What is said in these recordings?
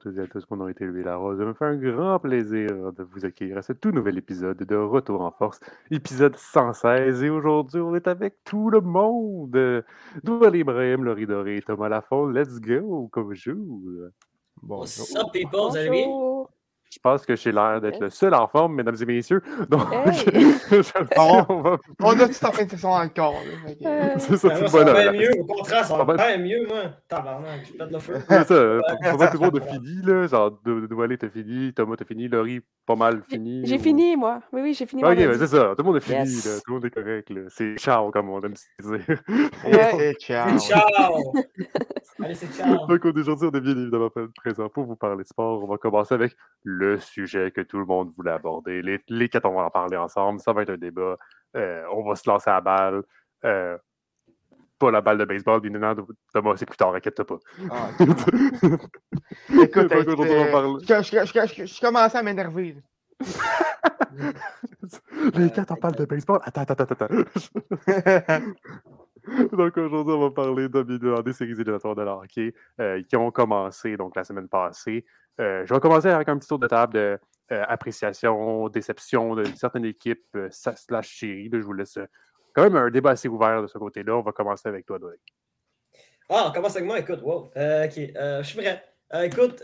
toutes et à tous, mon nom est Louis Larose. Ça me fait un grand plaisir de vous accueillir à ce tout nouvel épisode de Retour en Force, épisode 116. Et aujourd'hui, on est avec tout le monde. Doual Ibrahim, Laurie Doré, Thomas Lafont. Let's go, comme je Bonjour. What's up, people? Vous allez bien? Je pense que j'ai l'air d'être le seul en forme, mesdames et messieurs. Donc, on, va... on a tout en fin de saison encore. C'est ça, tout Ça va mieux, au contraire, ça va bien mieux, moi. Tabarnak, je pète le feu. C'est ça, pour tout le monde a fini, là. Genre, Doualé, t'as fini, Thomas, t'as fini, Laurie, pas mal fini. J'ai fini, moi. Oui, oui, j'ai fini. Ok, c'est ça, tout le monde a fini, là. Tout le monde est correct, là. C'est ciao, comme on aime dire. C'est ciao. ciao. Allez, c'est ciao. Donc, aujourd'hui, on est bien évidemment présent pour vous parler sport. On va commencer avec le sujet que tout le monde voulait aborder. Les, les quatre, on va en parler ensemble. Ça va être un débat. Euh, on va se lancer à la balle. Euh, pas la balle de baseball, bien évidemment. Thomas, c'est plus tard, inquiète-toi pas. Ah, Écoute, je, commençais à m'énerver. les quatre, on parle de baseball. Attends, attends, attends, attends. Donc aujourd'hui, on va parler de, des séries éliminatoires de hockey euh, qui ont commencé donc la semaine passée. Euh, je vais commencer avec un petit tour de table d'appréciation, euh, déception de certaines équipes euh, slash séries. Je vous laisse quand même un débat assez ouvert de ce côté-là. On va commencer avec toi, Doug. Ah, on commence avec moi. Écoute, wow. ok, je suis prêt. écoute,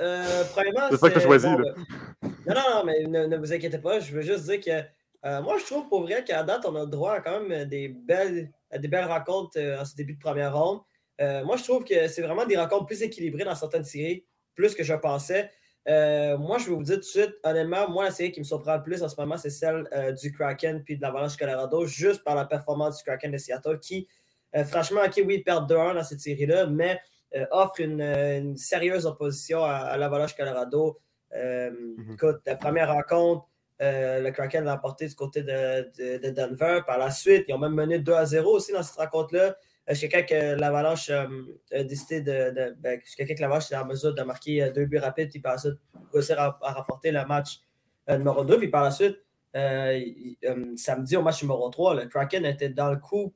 premièrement. C'est ça que tu as choisi. là. non, non, mais ne, vous inquiétez pas. Je veux juste dire que moi, je trouve pour vrai qu'à date, on a le droit à quand même des belles, des belles rencontres en ce début de première ronde. moi, je trouve que c'est vraiment des rencontres plus équilibrées dans certaines séries, plus que je pensais. Euh, moi, je vais vous dire tout de suite, honnêtement, moi, la série qui me surprend le plus en ce moment, c'est celle euh, du Kraken puis de l'Avalanche Colorado, juste par la performance du Kraken de Seattle, qui, euh, franchement, ok, oui, perd 2-1 dans cette série-là, mais offre une, sérieuse opposition à, l'Avalanche Colorado. Mhm. Écoute, la première rencontre, le Kraken l'a emporté du côté de, Denver. Par la suite, ils ont même mené 2 0 aussi dans cette rencontre-là. Euh, je quelqu'un que l'Avalanche euh, a décidé de. de ben, quelqu'un que l'Avalanche est en mesure de marquer euh, deux buts rapides, puis par la suite, réussir à, rapporter le match numéro 2. Puis par la suite, samedi au match numéro 3, le Kraken était dans le coup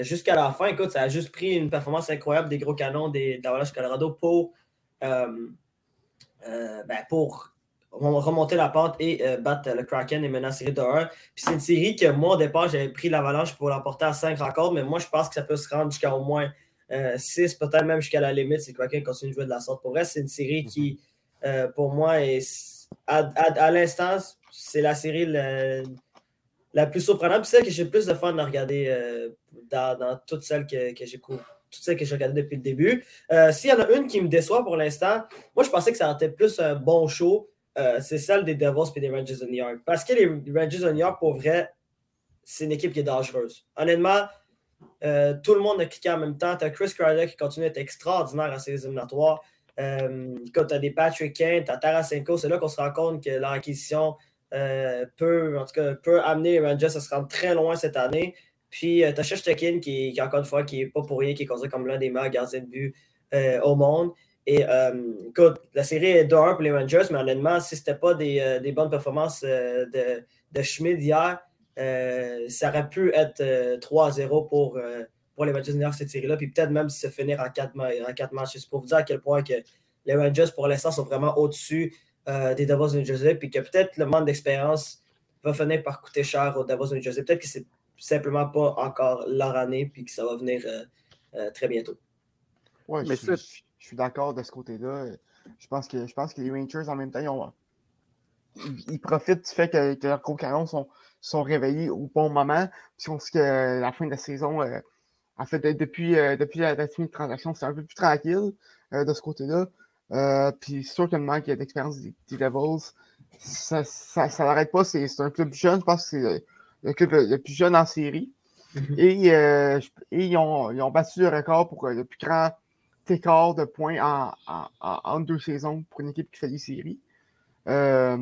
jusqu'à la fin. Écoute, ça a juste pris une performance incroyable des gros canons de l'Avalanche Colorado pour, ben, pour remonter la pente et euh, battre le Kraken et mener la série de 1. Puis c'est une série que moi, au départ, j'avais pris l'avalanche pour l'emporter à 5 rencontres, mais moi, je pense que ça peut se rendre jusqu'à au moins 6, euh, peut-être même jusqu'à la limite si le Kraken continue de jouer de la sorte. Pour vrai, c'est une série qui, euh, pour moi, est, à, l'instant, c'est la série la, plus surprenante. Puis celle que j'ai plus de fun à regarder dans, toutes celles que, que j'ai toutes celles que j'ai regardées depuis le début. S'il y en a une qui me déçoit pour l'instant, moi je pensais que ça aurait été plus un bon show. Euh, c'est celle des Devils et des Rangers de New York. Parce que les Rangers de New York, pour vrai, c'est une équipe qui est dangereuse. Honnêtement, euh, tout le monde a cliqué en même temps. Tu as Chris Kreider qui continue d'être extraordinaire à ses éliminatoires. Euh, quand tu as des Patrick Kane, tu as Tarasenko, c'est là qu'on se rend compte que leur acquisition peut, en tout cas, peut amener les Rangers à se rendre très loin cette année. Puis tu as Shesterkin qui, qui, encore une fois, qui n'est pas pour rien, qui est considéré comme l'un des meilleurs gardiens de but au monde. Et euh, écoute, la série est 2-1 pour les Rangers, mais honnêtement, si ce n'était pas des, euh, des, bonnes performances euh, de, de Schmidt hier, ça aurait pu être 3-0 pour, pour les Rangers de New York cette série-là, puis peut-être même se finir en 4, en matchs. C'est pour vous dire à quel point que les Rangers, pour l'instant, sont vraiment au-dessus des Davos de New Jersey, puis que peut-être le manque d'expérience va finir par coûter cher aux Davos de New Jersey. Peut-être que c'est simplement pas encore leur année, puis que ça va venir très bientôt. Ouais, mais c'est je suis d'accord de ce côté-là. Je pense, que, je pense que les Rangers, en même temps, ils, profitent du fait que, leurs gros canons sont, sont réveillés au bon moment. Puis on sait que la fin de la saison, euh, en fait, depuis, euh, depuis la, la de transaction, c'est un peu plus tranquille euh, de ce côté-là. puis c'est sûr qu'il manque d'expérience des, des, Devils. Ça ne l'arrête pas. C'est un club jeune. Je pense que c'est le, club le plus jeune en série. Mm-hmm. et, et ils, ont, ils, ont, battu le record pour le plus grand écart de points en, en, deux saisons pour une équipe qui fait des séries. Euh,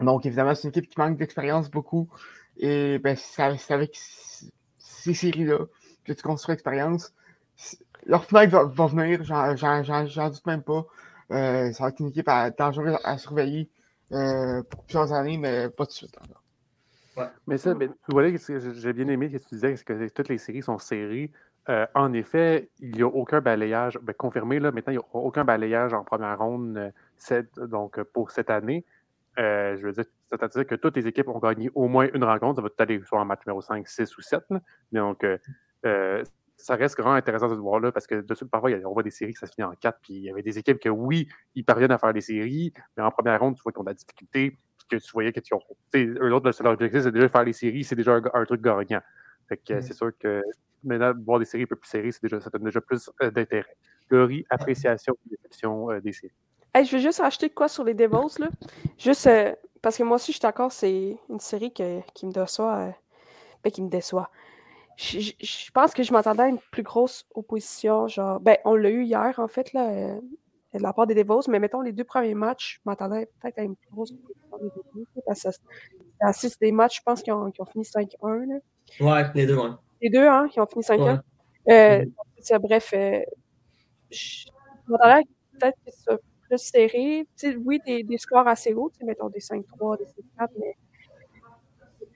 donc, évidemment, c'est une équipe qui manque d'expérience beaucoup. Et ben, c'est avec ces séries-là que tu construis l'expérience. Leur finale va, venir, j'en doute même pas. Euh, ça va être une équipe dangereuse à surveiller euh, pour plusieurs années, mais pas tout de suite Mais ça, mais, tu vois, j'ai bien aimé ce que tu disais, que toutes les séries sont serrées. En effet, il n'y a aucun balayage, ben, confirmé, là, maintenant, il n'y a aucun balayage en première ronde donc, pour cette année. je veux dire, c'est-à-dire que toutes les équipes ont gagné au moins une rencontre. Ça va tout aller soit en match numéro 5, 6 ou 7. Donc, ça reste vraiment intéressant de se voir là parce que de parfois, on voit des séries que ça se finit en 4. Puis il y avait des équipes que, oui, ils parviennent à faire des séries, mais en première ronde, tu vois qu'ils ont de la difficulté. Puis que tu voyais que tu. Eux autres, leur objectif, c'est déjà de faire les séries. C'est déjà un, truc gagnant. Fait que mm. c'est sûr que maintenant, voir des séries un peu plus serrées, déjà, ça donne déjà plus euh, d'intérêt. Théorie, appréciation, déception euh, des séries. je vais juste acheter quoi sur les Devils, là. Juste euh, parce que moi aussi, je suis d'accord, c'est une série qui me déçoit. Ben, qui me déçoit je, pense que je m'attendais à une plus grosse opposition. Genre, ben, on l'a eu hier, en fait, là, euh, de la part des Devos, mais mettons les deux premiers matchs, je m'attendais peut-être à une plus grosse opposition des Devos. Parce que c'est des matchs, je pense, qui ont, qui ont fini 5-1. Ouais, les deux, ouais. Les deux, hein, qui ont fini 5-1. Euh, mm-hmm. bref, euh, je m'attendais à peut-être que soit plus serré. oui, des, des, scores assez hauts, mettons des 5-3, des 5-4, mais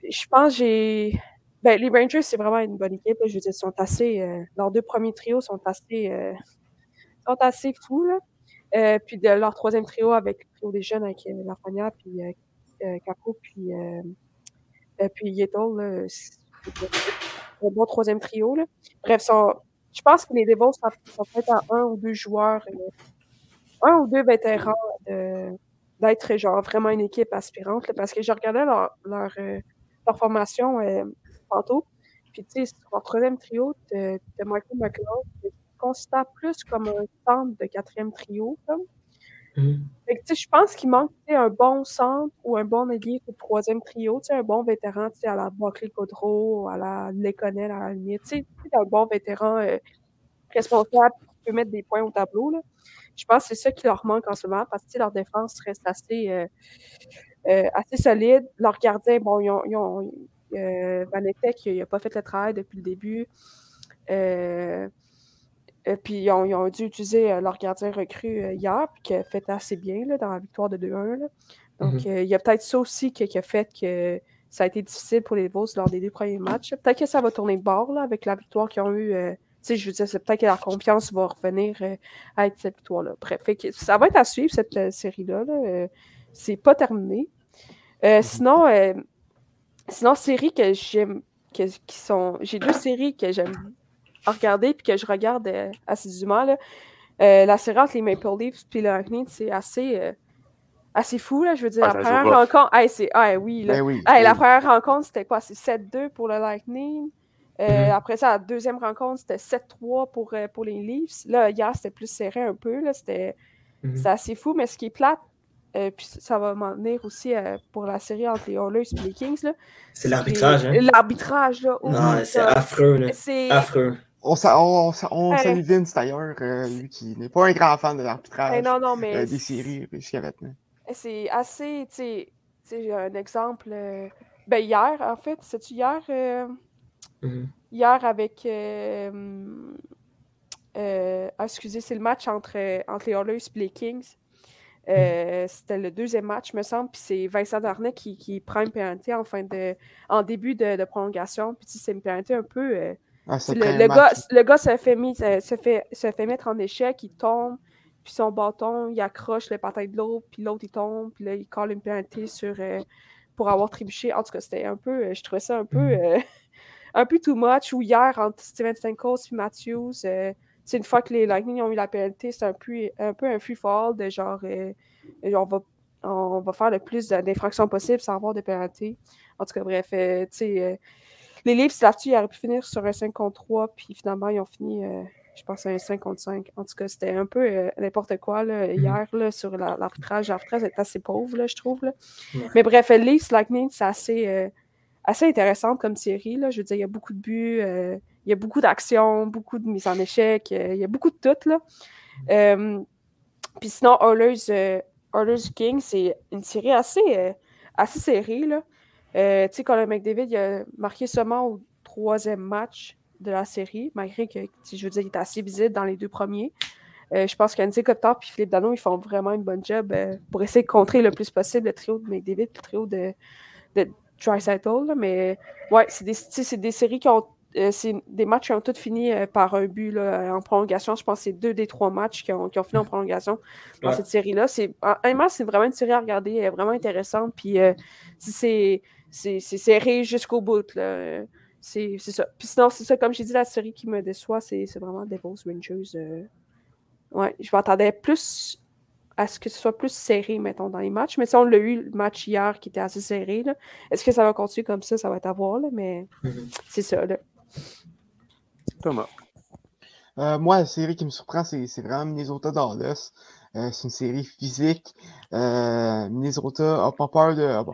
je pense que j'ai ben, les Rangers, c'est vraiment une bonne équipe. Je veux dire, sont assez. Euh, leurs deux premiers trios sont assez, euh, sont assez fous. Là. Euh, puis de leur troisième trio avec le trio des jeunes avec Lafrenière, puis Capo, puis, puis Yettol, c'est un bon troisième trio. Là. Bref, sont, je pense que les Devils sont, peut-être à un ou deux joueurs, un ou deux vétérans d'être genre vraiment une équipe aspirante. parce que je regardais leur, leur, leur formation tantôt. Puis, tu sais, leur troisième trio, de Michael McLeod, tu considères plus comme un centre de quatrième trio. Sais, je pense qu'il manque un bon centre ou un bon allié pour le troisième trio, un bon vétéran, à la Buckley Codreau, à la Leconel, à la limite, un bon vétéran euh, responsable qui peut mettre des points au tableau. Je pense que c'est ça qui leur manque en ce moment parce que leur défense reste assez, euh, euh, assez solide. Leurs gardiens, bon, ils ont, ils il n'a pas fait le travail depuis le début. Euh, et puis, ils ont, dû utiliser euh, leur gardien recru hier, puis qui a fait assez bien là, dans la victoire de 2-1. Donc, mm-hmm. il y a peut-être ça aussi qui, a fait que ça a été difficile pour les Bulls lors des deux premiers matchs. Peut-être que ça va tourner bord là, avec la victoire qu'ils ont eue. sais, je veux dire, c'est peut-être que la confiance va revenir être cette victoire-là. Bref, ça va être à suivre, cette série-là. Là. c'est pas terminé. Mm-hmm. Sinon, Sinon, séries que j'aime, qui sont. J'ai deux séries que j'aime regarder puis que je regarde euh, assidûment. Là. Euh, la série entre les Maple Leafs puis le Lightning, c'est assez, euh, assez fou. Là. Je veux dire, ah, la première rencontre. c'est... Oui, là. Ben la première rencontre, c'était quoi? C'est 7-2 pour le Lightning. Mm-hmm. Après ça, la deuxième rencontre, c'était 7-3 pour, pour les Leafs. Là, hier, c'était plus serré un peu. Là. C'était, mm-hmm. assez fou. Mais ce qui est plate, euh, puis ça va m'en venir aussi euh, pour la série entre les Oilers et les Kings. C'est l'arbitrage. Hein? L'arbitrage, là. Non, c'est affreux. Là. C'est affreux. On, on, on, salue Vince d'ailleurs, euh, lui qui n'est pas un grand fan de l'arbitrage non, non, mais des séries jusqu'à maintenant. C'est assez, tu sais, j'ai un exemple. ben hier, en fait, c'est-tu hier? Mm-hmm. Hier avec. Ah, excusez, c'est le match entre, entre les Oilers et les Kings. Euh, c'était le deuxième match, me semble, puis c'est Vincent Darnay qui, qui, prend une pénalité en, fin de, en début de, prolongation. Puis c'est une pénalité un peu. Euh, ah, le, gars, le, gars, se fait, mis, se, fait, se fait mettre en échec, il tombe, puis son bâton, il accroche le patin de l'autre, puis l'autre, il tombe, puis là, il colle une pénalité sur, euh, pour avoir trébuché. En tout cas, c'était un peu. je trouvais ça un peu. Mm. un peu too much. Ou hier, entre Steven Stamkos et Matthews c'est une fois que les Lightning ont eu la pénalité, c'est un peu, un peu un free fall de genre, euh, on, va, on va faire le plus d'infractions possible sans avoir de pénalité. En tout cas, bref, euh, tu sais, euh, les livres là-dessus, ils auraient pu finir sur un 5 contre 3, puis finalement, ils ont fini, je pense, un 5 contre 5. En tout cas, c'était un peu n'importe quoi là, mm-hmm. hier là, sur l'arbitrage. L'arbitrage est assez pauvre, là, je trouve. Là. Mais bref, les Leafs Lightning, c'est assez, assez intéressant comme série. Là. Je veux dire, il y a beaucoup de buts il y a beaucoup d'actions, beaucoup de mise en échec, euh, il y a beaucoup de tout. Là. Euh, puis sinon, Oilers, euh, King, c'est une série assez, assez serrée. Là. Tu sais, Colin McDavid a marqué seulement au troisième match de la série, malgré que, je veux dire, il est assez visible dans les deux premiers. je pense qu'Andy Copter et Philippe Dano, ils font vraiment une bonne job pour essayer de contrer le plus possible le trio de McDavid, le trio de, de Tricycle. Mais ouais, c'est des, des séries qui ont euh, c'est des matchs qui ont tous fini euh, par un but en prolongation. Je pense que c'est deux des trois matchs qui ont, fini en prolongation dans cette série-là. C'est, c'est vraiment une série à regarder, elle est vraiment intéressante. Puis c'est, serré jusqu'au bout. C'est, ça. Puis sinon, c'est ça, comme j'ai dit, la série qui me déçoit, c'est, vraiment Devils Rangers. Ouais, je m'attendais plus à ce que ce soit plus serré, mettons, dans les matchs. Mais si on l'a eu le match hier qui était assez serré, est-ce que ça va continuer comme ça? Ça va être à voir, là, mais mm-hmm. c'est ça. Là. Thomas. Euh, moi, la série qui me surprend, c'est, vraiment Minnesota Dallas. Euh, c'est une série physique. Euh, Minnesota n'a pas peur de. Ah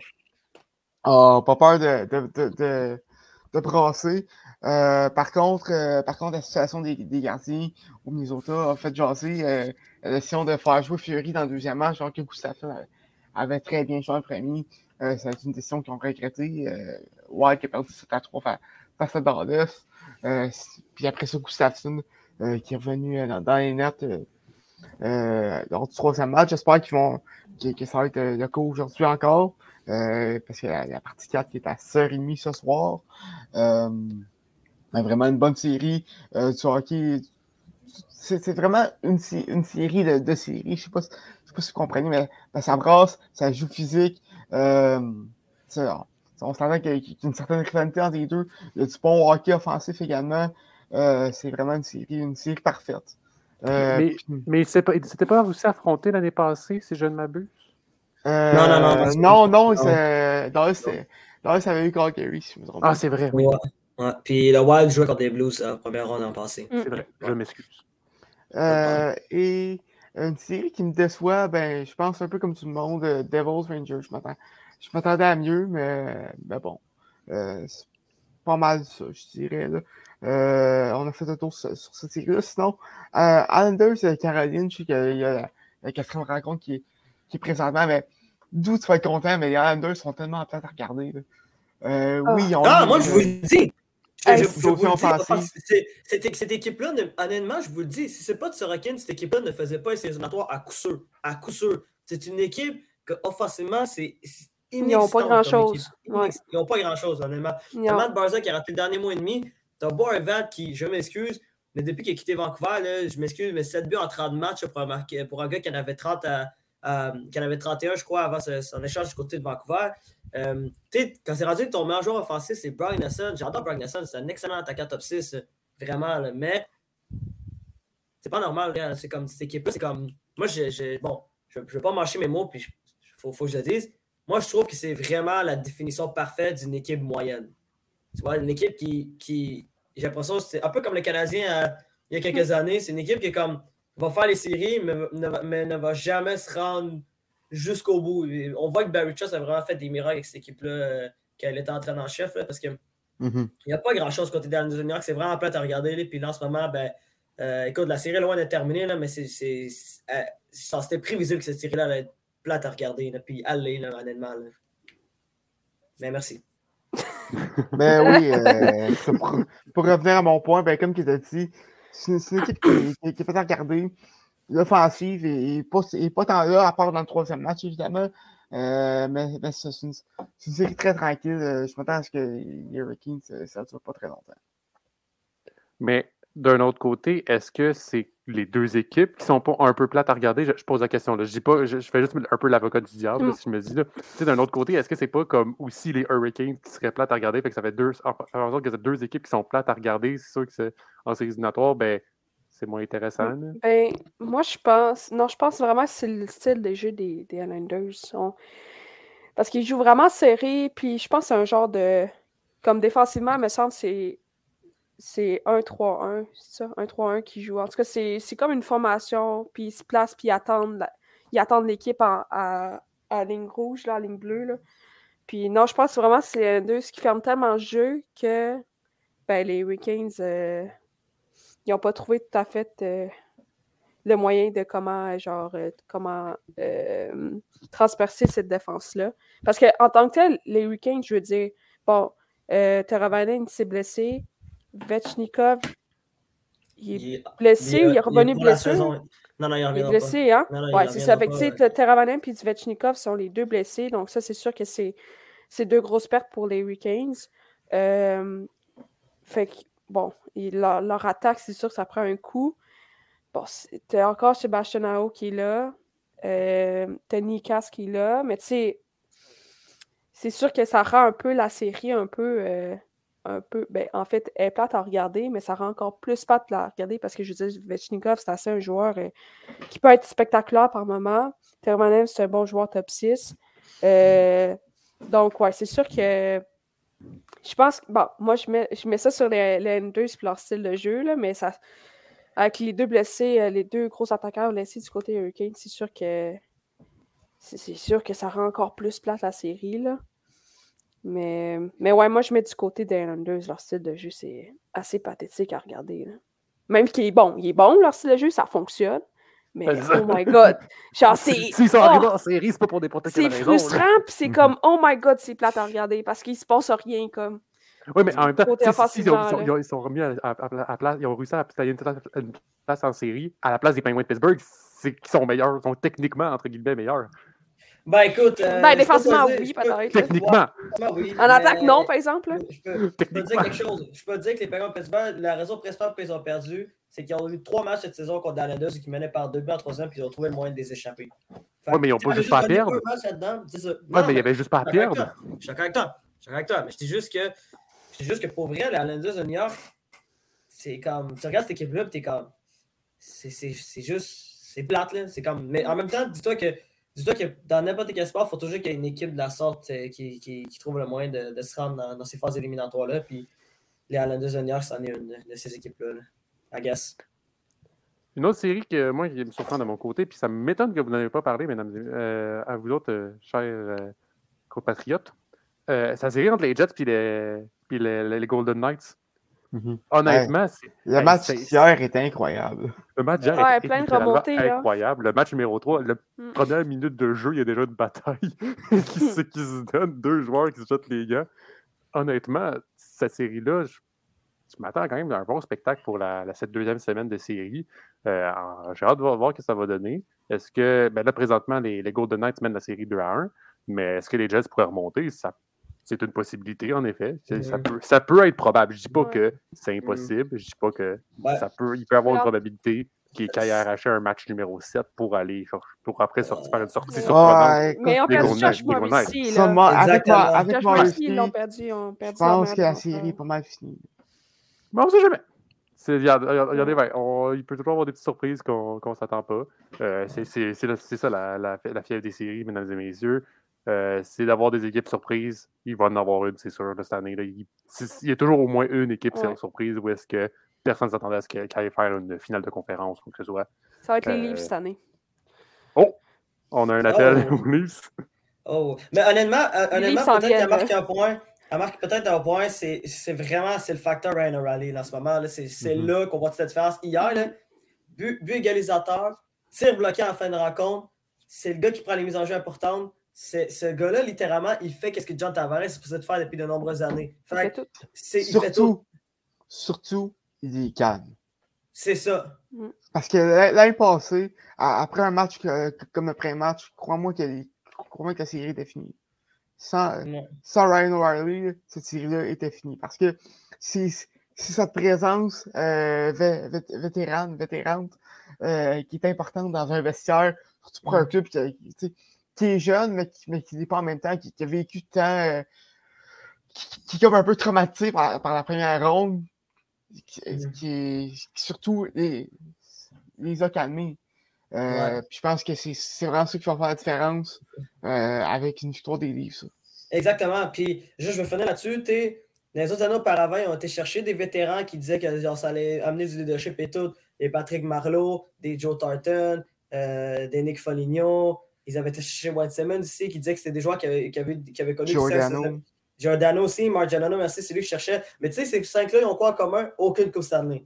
pas peur de, de, de, de brasser. Euh, par contre, euh, par contre, la situation des, des, gardiens au Minnesota a fait jaser euh, la décision de faire jouer Fury dans le deuxième match, alors que Gustafsson avait très bien joué en premier. c'est une décision qu'ils ont regretté. White qui a perdu 7 à 3 face à Dallas. puis après ça, Gustafsson qui est revenu dans, les nets lors du troisième match. J'espère qu'ils vont que, ça va être le cas aujourd'hui encore. Parce que la, partie 4 qui est à 6h30 ce soir vraiment une bonne série euh, du hockey. C'est vraiment une, une série de, de séries. Je sais pas, sais pas si vous comprenez, mais ben, ça brasse, ça joue physique. Euh, on s'entend qu'il y a une certaine rivalité entre les deux. Il y a du bon hockey offensif également. Euh, c'est vraiment une série, une série parfaite. Euh, mais, mais c'était pas aussi affronté l'année passée, si je ne m'abuse? Euh, non, non, non. Non, non, non. ça avait eu Calgary, si je me trompe Ah, c'est vrai. Oui. Puis le Wild jouait contre les Blues en première ronde en passé. C'est vrai, je m'excuse. Euh, et une série qui me déçoit, ben, je pense un peu comme tout le monde, euh, Devils Rangers. Je m'attendais à mieux, mais, bon. Euh, c'est pas mal ça, je dirais. on a fait un tour sur, cette série-là. Sinon, Islanders Caroline, je sais qu'il y, a la quatrième rencontre qui est, qui est présentement, mais d'où tu vas être content, mais les Islanders sont tellement plates à regarder. Ah. Oui, on Ah, moi, je vous le dis! cette, équipe-là, honnêtement, je vous le dis, si c'est pas de Sorokin, cette équipe-là ne faisait pas les éliminatoires à coup sûr. À coup sûr. C'est une équipe que, offensivement, c'est Ils n'ont pas grand-chose. Ils n'ont pas grand-chose, honnêtement. T'as Matt Barza qui a raté le dernier mois et demi. T'as Vat qui, je m'excuse, mais depuis qu'il a quitté Vancouver, là, je m'excuse, mais 7 buts en 30 matchs pour un, pour un gars qui en avait 30 à, euh, qui en avait 31, je crois, avant son échange du côté de Vancouver. Euh, quand c'est rendu ton meilleur joueur offensif, c'est Brian Nelson. J'adore Brian Nelson, c'est un excellent attaquant top 6, vraiment, mais c'est pas normal, c'est comme cette équipe-là, c'est comme. Moi, je, bon, je ne veux pas marcher mes mots, puis il faut, faut, que je le dise. Moi, je trouve que c'est vraiment la définition parfaite d'une équipe moyenne. Tu vois, une équipe qui. qui j'ai l'impression c'est un peu comme le Canadien euh, il y a quelques années. C'est une équipe qui est comme va faire les séries, mais ne, va jamais se rendre jusqu'au bout. On voit que Barry Trust a vraiment fait des miracles avec cette équipe-là euh, qu'elle était entraîneur-chef, parce qu'il mm-hmm. n'y a pas grand-chose côté d'Alan New York. C'est vraiment plate à regarder. Puis là, en ce moment, ben, euh, écoute, la série est loin d'être terminée, là, mais c'est, euh, c'était prévisible que cette série-là allait être plate à regarder. Là, puis aller, là, honnêtement. Mais merci. ben oui, pour, revenir à mon point, ben, comme tu as dit, c'est une, équipe qui, qui, est faite à regarder. L'offensive n'est pas, pas tant là, à part dans le troisième match, évidemment. Euh, mais, c'est une, série très tranquille. Euh, je m'attends à ce que les Hurricanes, ça ne dure pas très longtemps. Mais d'un autre côté, est-ce que c'est les deux équipes qui sont pas un peu plates à regarder? Je, pose la question. Là. Je, dis pas, je, fais juste un peu l'avocat du diable, mm. si je me dis. D'un autre côté, est-ce que c'est pas comme aussi les Hurricanes qui seraient plates à regarder? Fait que ça fait deux, en, en sorte que c'est deux équipes qui sont plates à regarder. C'est sûr que c'est en séries éliminatoires, ben, c'est moins intéressant. Ben, moi, je pense. Non, je pense vraiment que c'est le style des jeux des, des Islanders. Parce qu'ils jouent vraiment serré, puis je pense que c'est un genre de. Comme défensivement, il me semble c'est c'est 1-3-1, c'est ça? 1-3-1 qui joue. En tout cas, c'est comme une formation, puis ils se placent, puis ils attendent, l'équipe à, ligne rouge, là, à ligne bleue. Puis non, je pense vraiment que c'est deux qui ferment tellement le jeu que ben, les Hurricanes, euh, ils n'ont pas trouvé tout à fait euh, le moyen de comment, genre, euh, transpercer cette défense-là. Parce qu'en tant que tel, les Hurricanes, je veux dire, bon, euh, Teravainen s'est blessé, Vechnikov, il est blessé ou il est revenu blessé? Non, non, il est blessé, hein? ouais, c'est ça. Avec Teravanen et Vechnikov sont les deux blessés. Donc, ça, c'est sûr que c'est deux grosses pertes pour les Hurricanes. Euh, fait bon, leur, attaque, c'est sûr que ça prend un coup. Bon, t'as encore Sébastien Ao qui est là. Euh, t'as Nikas qui est là. Mais tu sais, c'est sûr que ça rend un peu la série un peu. Euh, un peu. Ben, en fait, elle est plate à regarder, mais ça rend encore plus plate à regarder parce que je veux dire, Vechnikov, c'est assez un joueur euh, qui peut être spectaculaire par moment. Termanev, c'est un bon joueur top 6. Euh, donc, ouais, c'est sûr que. Je pense que. Bon, moi, je mets, je mets ça sur les, les Enders et leur style de jeu, là, mais ça. Avec les deux blessés, les deux gros attaquants blessés du côté Hurricane, c'est sûr que. C'est sûr que ça rend encore plus plate la série, là. Mais, mais ouais, moi, je mets du côté des Islanders. Leur style de jeu, c'est assez pathétique à regarder. Même qu'il est bon. Il est bon, leur style de jeu, ça fonctionne. Mais oh my god. Genre, c'est. S'ils sont arrivés oh! en série, c'est pas pour des C'est frustrant, puis c'est comme, oh my god, c'est plate à regarder parce qu'il se passe rien, comme. Oui, mais en même temps, si, ils, ont, ils, sont remis à, à, place, ils ont réussi à tailler une, place en série à la place des Penguins de Pittsburgh, c'est qu'ils sont meilleurs, sont techniquement, entre guillemets, meilleurs. Ben écoute. Euh, ben défensivement, oui, peut-être. Techniquement. Oui, en attaque, non, par exemple. Je peux, je peux, dire quelque chose. Je peux dire que les Penguins de Pittsburgh, la raison principale pour ils ont perdu, c'est qu'ils ont eu trois matchs cette saison contre Dallas et qu'ils menaient par deux buts en troisième, puis ils ont trouvé le moyen de les échapper. Oui, mais ils n'ont pas juste pas à perdre. Oui, mais il y avait juste pas à perdre. Je suis d'accord avec toi. Je suis d'accord avec toi. Mais je dis juste que. Je juste que pour vrai, les Islanders de New York, c'est comme. Tu regardes cette équipe-là, tu es comme. C'est juste. C'est plate, là. C'est comme. Mais en même temps, dis-toi que Dis-toi que dans n'importe quel sport, il faut toujours qu'il y ait une équipe de la sorte euh, qui, qui, trouve le moyen de, se rendre dans, ces phases éliminatoires-là. Puis les Islanders de New c'en est une de ces équipes-là. I guess. Une autre série que moi qui me surprend de mon côté, puis ça m'étonne que vous n'avez pas parlé, mesdames, euh, à vous autres, euh, chers euh, compatriotes. C'est la série entre les Jets et les, les Golden Knights. Mhm. Honnêtement, le match hier était incroyable. Le match hier ouais, plein de remontées, incroyable. Le match numéro 3, la mm. première minute de jeu, il y a déjà une bataille qui, se, qui, se, donne, deux joueurs qui se jettent les gars. Honnêtement, cette série-là, je, m'attends quand même à un bon spectacle pour la, cette deuxième semaine de série. Euh, j'ai hâte de voir, ce que ça va donner. Est-ce que, ben là, présentement, les, les Golden Knights mènent la série 2 à 1, mais est-ce que les Jets pourraient remonter? Ça c'est une possibilité, en effet. Ça, peut, ça peut être probable. Je ne dis pas que c'est impossible. Je ne dis pas que ça peut, il peut y avoir une probabilité qu'il aille arracher un match numéro 7 pour aller pour après sortir, faire une sortie sur ouais, Mais on perdu Josh Morrissey. Avec, avec Morrissey, ils perdu, je pense que la série est pas mal finie. Mais on ne sait jamais. Il, il, peut toujours avoir des petites surprises qu'on ne s'attend pas. Euh, c'est ça la, la, la fièvre des séries, mesdames et messieurs. Euh, c'est d'avoir des équipes surprises. Il va en avoir une, c'est sûr, cette année. Là. Il, y a toujours au moins une équipe ouais. surprise où est-ce que personne ne s'attendait à ce qu'elle aille faire une finale de conférence ou quoi que ce soit. Ça va être les euh, Leafs cette année. Oh! On a un appel oh. aux Leafs. Oh! Mais honnêtement, euh, honnêtement peut-être qu'elle marque un point. Elle marque peut-être un point, c'est vraiment le facteur Ryan O'Reilly en ce moment. C'est mm-hmm. là qu'on voit toute la différence. Hier, là, but, but égalisateur, tir bloqué en fin de rencontre, c'est le gars qui prend les mises en jeu importantes ce gars-là, littéralement, il fait ce que John Tavares est supposé faire depuis de nombreuses années. Fait il surtout, surtout, il est calme. C'est ça. Parce que l'année passée, après un match comme le premier match, crois-moi que, crois que la série était finie. Sans, sans Ryan O'Reilly, cette série-là était finie. Parce que si, si cette présence euh, vétérane, vétérante euh, qui est importante dans un vestiaire, surtout pour un club qui, qui est jeune, mais qui n'est mais pas en même temps, qui, a vécu tant. Euh, qui, est comme un peu traumatisé par, la première ronde, qui, surtout les, les a calmés. Euh, je pense que c'est vraiment ça qui va faire la différence euh, avec une victoire des livres. Exactement. Puis, juste, je vais finir là-dessus. Les autres années auparavant, ils ont été chercher des vétérans qui disaient que ça allait amener du leadership et tout. Des Patrick Marleau, des Joe Tartan, des Nick Foligno, ils avaient été chercher White Simmons ici, qui disait que c'était des joueurs qui avaient, qui avaient, qui avaient connu Giordano. Giordano aussi, Margiano, merci, c'est lui que je cherchais. Mais tu sais, ces cinq-là, ils ont quoi en commun? Aucune Coupe Stanley.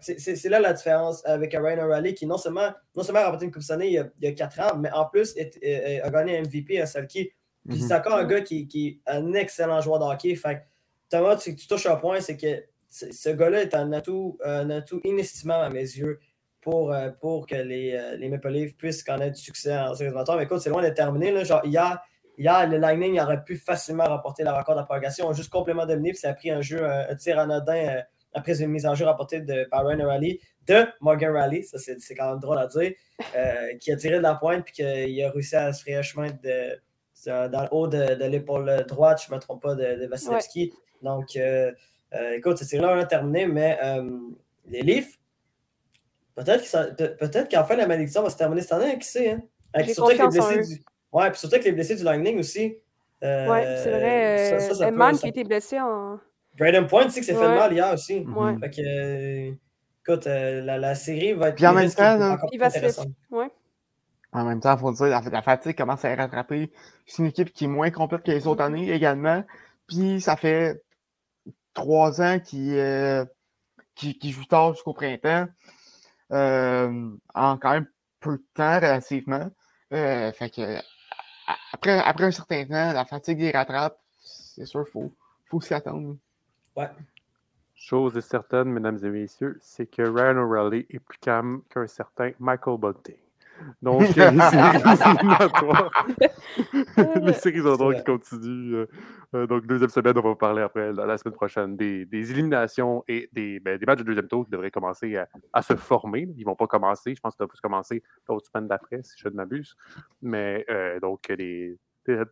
C'est là la différence avec Ryan O'Reilly qui non seulement, non seulement a remporté une Coupe Stanley il y, a, il y a 4 ans, mais en plus est, a gagné MVP à Salki. Puis c'est encore un gars qui, qui, est un excellent joueur de hockey. Fait Thomas, tu, tu touches un point, c'est que ce gars-là est un atout, un atout inestimable à mes yeux pour, euh, pour que les, euh, les Maple Leafs puissent connaître du succès en séries Mais écoute, c'est loin d'être terminé. Là. Genre, hier, hier, le Lightning aurait pu facilement remporter la record de la prolongation. On a juste complètement dominé, puis ça a pris un jeu, un, tir anodin, après une mise en jeu rapportée de, par Ryan Rally, de Morgan Rally, ça c'est quand même drôle à dire, qui a tiré de la pointe puis qu'il a réussi à se frayer un chemin de, dans le haut de, l'épaule droite, je ne me trompe pas, de, de Vasilevski. Donc, écoute, c'est là on a terminé, mais les Leafs, peut-être qu'en fait la malédiction va se terminer cette année, qui sait, hein? Avec, surtout avec les blessés du... Ouais, puis surtout avec les blessés du Lightning aussi. Euh, oui, c'est vrai. Euh, Edman qui a été blessé en. Braden Point, tu sais que c'est fait mal hier aussi. Ouais. Fait que, euh, écoute, euh, la, la, série va être. Puis en même temps, il va se ouais. En même temps, il faut dire, la, fatigue commence à rattraper. C'est une équipe qui est moins complète que les autres années également. Puis ça fait trois ans qu'ils qui, qui jouent tard jusqu'au printemps. En quand même peu de temps relativement. fait que après, après un certain temps, la fatigue les rattrape. C'est sûr, il faut, faut s'y attendre. Ouais. Chose est certaine, mesdames et messieurs, c'est que Ryan O'Reilly est plus calme qu'un certain Michael Bunting. Donc, les séries éliminatoires, les séries qui continuent. Euh, euh, donc, deuxième semaine, on va parler après, la, semaine prochaine, des, des éliminations et des, ben, des, matchs de deuxième tour qui devraient commencer à, se former. Ils ne vont pas commencer. Je pense qu'ils doivent plus commencer l'autre semaine d'après, si je ne m'abuse. Mais euh, donc, des,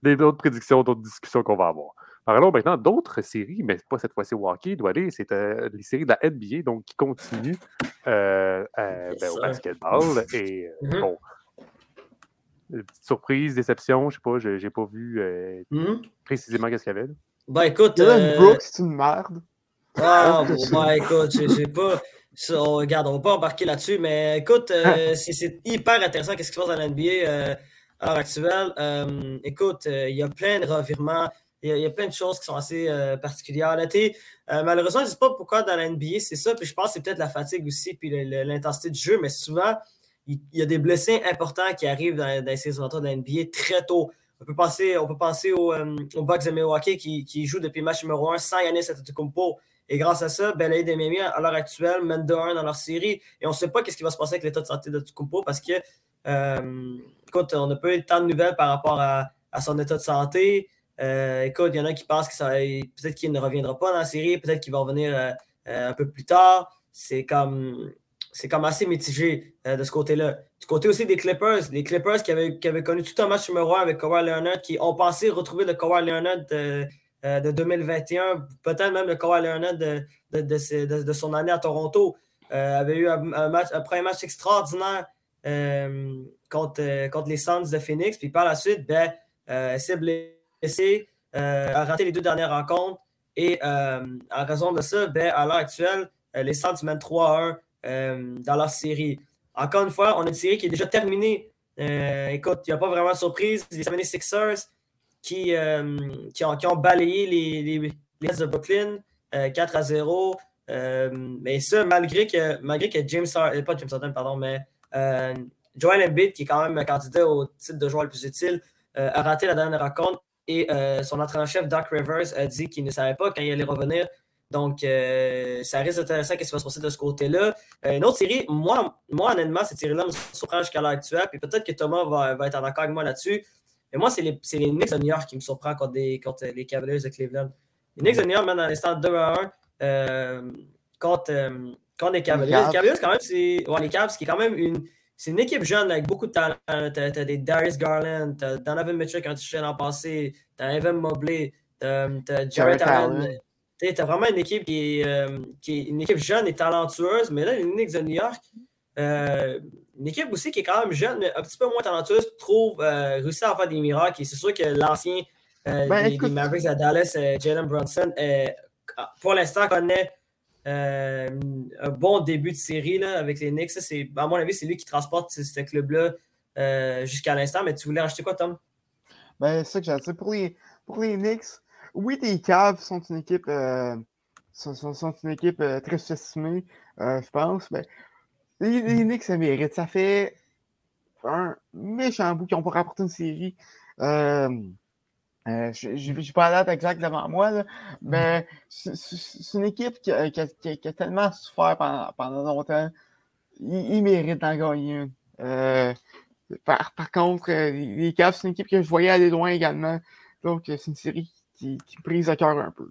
des, autres prédictions, d'autres discussions qu'on va avoir. Alors maintenant, d'autres séries, mais pas cette fois-ci au hockey, doit aller, c'est les séries de la NBA, donc qui continuent ben, au basketball. Et mm-hmm. bon, petite surprise, déception, je sais pas, j'ai pas vu euh, hmm? précisément qu'est-ce qu'il y avait. Ben écoute. Euh... Brooks, c'est une merde. Ah, bon, ben écoute, j'ai pas. regarde, on va pas embarquer là-dessus, mais écoute, euh, c'est hyper intéressant qu'est-ce qui se passe dans l'NBA euh, à l'heure actuelle. écoute, il y a plein de revirements. Il y, a, plein de choses qui sont assez particulières. malheureusement, je ne sais pas pourquoi dans la NBA, c'est ça. Puis je pense que c'est peut-être la fatigue aussi, puis l'intensité du jeu, mais souvent, il, y a des blessés importants qui arrivent dans, dans ces de la NBA très tôt. On peut penser, on peut penser au, euh, Bucks de Milwaukee qui, qui joue depuis le match numéro 1 sans Yannis Antetokounmpo. Et grâce à ça, de Miami, à l'heure actuelle, mène 2-1 dans leur série. Et on ne sait pas ce qui va se passer avec l'état de santé de Tukumpo parce que, euh, écoute, on n'a pas eu tant de nouvelles par rapport à, son état de santé. Euh, écoute, il y en a qui pensent que peut-être qu'il ne reviendra pas dans la série, peut-être qu'il va revenir un peu plus tard. C'est comme c'est comme assez mitigé euh, de ce côté-là. Du côté aussi des Clippers, les Clippers qui avaient, qui avaient connu tout un match numéro 1 avec Kawhi Leonard, qui ont pensé retrouver le Kawhi Leonard de, 2021, euh, peut-être même le Kawhi Leonard de, de, son année à Toronto, euh, avait eu un, match, un premier match extraordinaire contre, contre les Suns de Phoenix, puis par la suite, ben, s'est blessé, a raté les deux dernières rencontres, et en raison de ça, ben, à l'heure actuelle, les Suns mènent 3-1 euh, dans leur série. Encore une fois, on a une série qui est déjà terminée. Euh, écoute, il n'y a pas vraiment de surprise. Les 76ers qui, euh, qui, ont, qui, ont, balayé les, les, les de Brooklyn 4 à 0. mais ça, malgré que, malgré que James Harden, pas James Harden, pardon, mais Joel Embiid, qui est quand même candidat au titre de joueur le plus utile, a raté la dernière rencontre et son entraîneur-chef, Doc Rivers, a dit qu'il ne savait pas quand il allait revenir donc, euh, ça reste intéressant qu'est-ce qui va se passer de ce côté-là. Euh, une autre série, moi, moi honnêtement, cette série-là me surprend jusqu'à l'heure actuelle. Puis peut-être que Thomas va, va, être en accord avec moi là-dessus. Mais moi, c'est les, les, Knicks de New York qui me surprend contre, des, contre les Cavaliers de Cleveland. Les Knicks de New York, même dans l'instant 2 à 1, euh, contre, contre, les Cavaliers. Les Cavaliers, quand même, c'est. Ouais, les Cavs, qui est quand même une. C'est une équipe jeune avec beaucoup de talent. T'as as des Darius Garland, t'as Donovan Mitchell quand tu l'an passé, t'as Evan Mobley, t'as Jared Allen. Tu as vraiment une équipe qui est, euh, qui est, une équipe jeune et talentueuse, mais là, les Knicks de New York, euh, une équipe aussi qui est quand même jeune, mais un petit peu moins talentueuse, trouve euh, réussit à faire des miracles. Et c'est sûr que l'ancien ben, des, Mavericks à Dallas, Jalen Brunson, pour l'instant connaît un bon début de série là, avec les Knicks. à mon avis, c'est lui qui transporte ce, club-là jusqu'à l'instant. Mais tu voulais acheter quoi, Tom? Ben, c'est ça que j'ai dit. Pour les, pour les Knicks, oui, les Cavs sont une équipe, euh, sont, sont, une équipe euh, très sous-estimée, euh, je pense. Mais les, les mm. Knicks, ça mérite. Ça fait un méchant bout qu'ils n'ont pas rapporté une série. Je n'ai pas la date exacte devant moi, là, mais c'est une équipe qui a, qui, a, qui a, tellement souffert pendant, pendant longtemps. Ils, méritent d'en gagner une. Par, par, contre, les Cavs, c'est une équipe que je voyais aller loin également. Donc, c'est une série qui, qui prise à cœur un peu.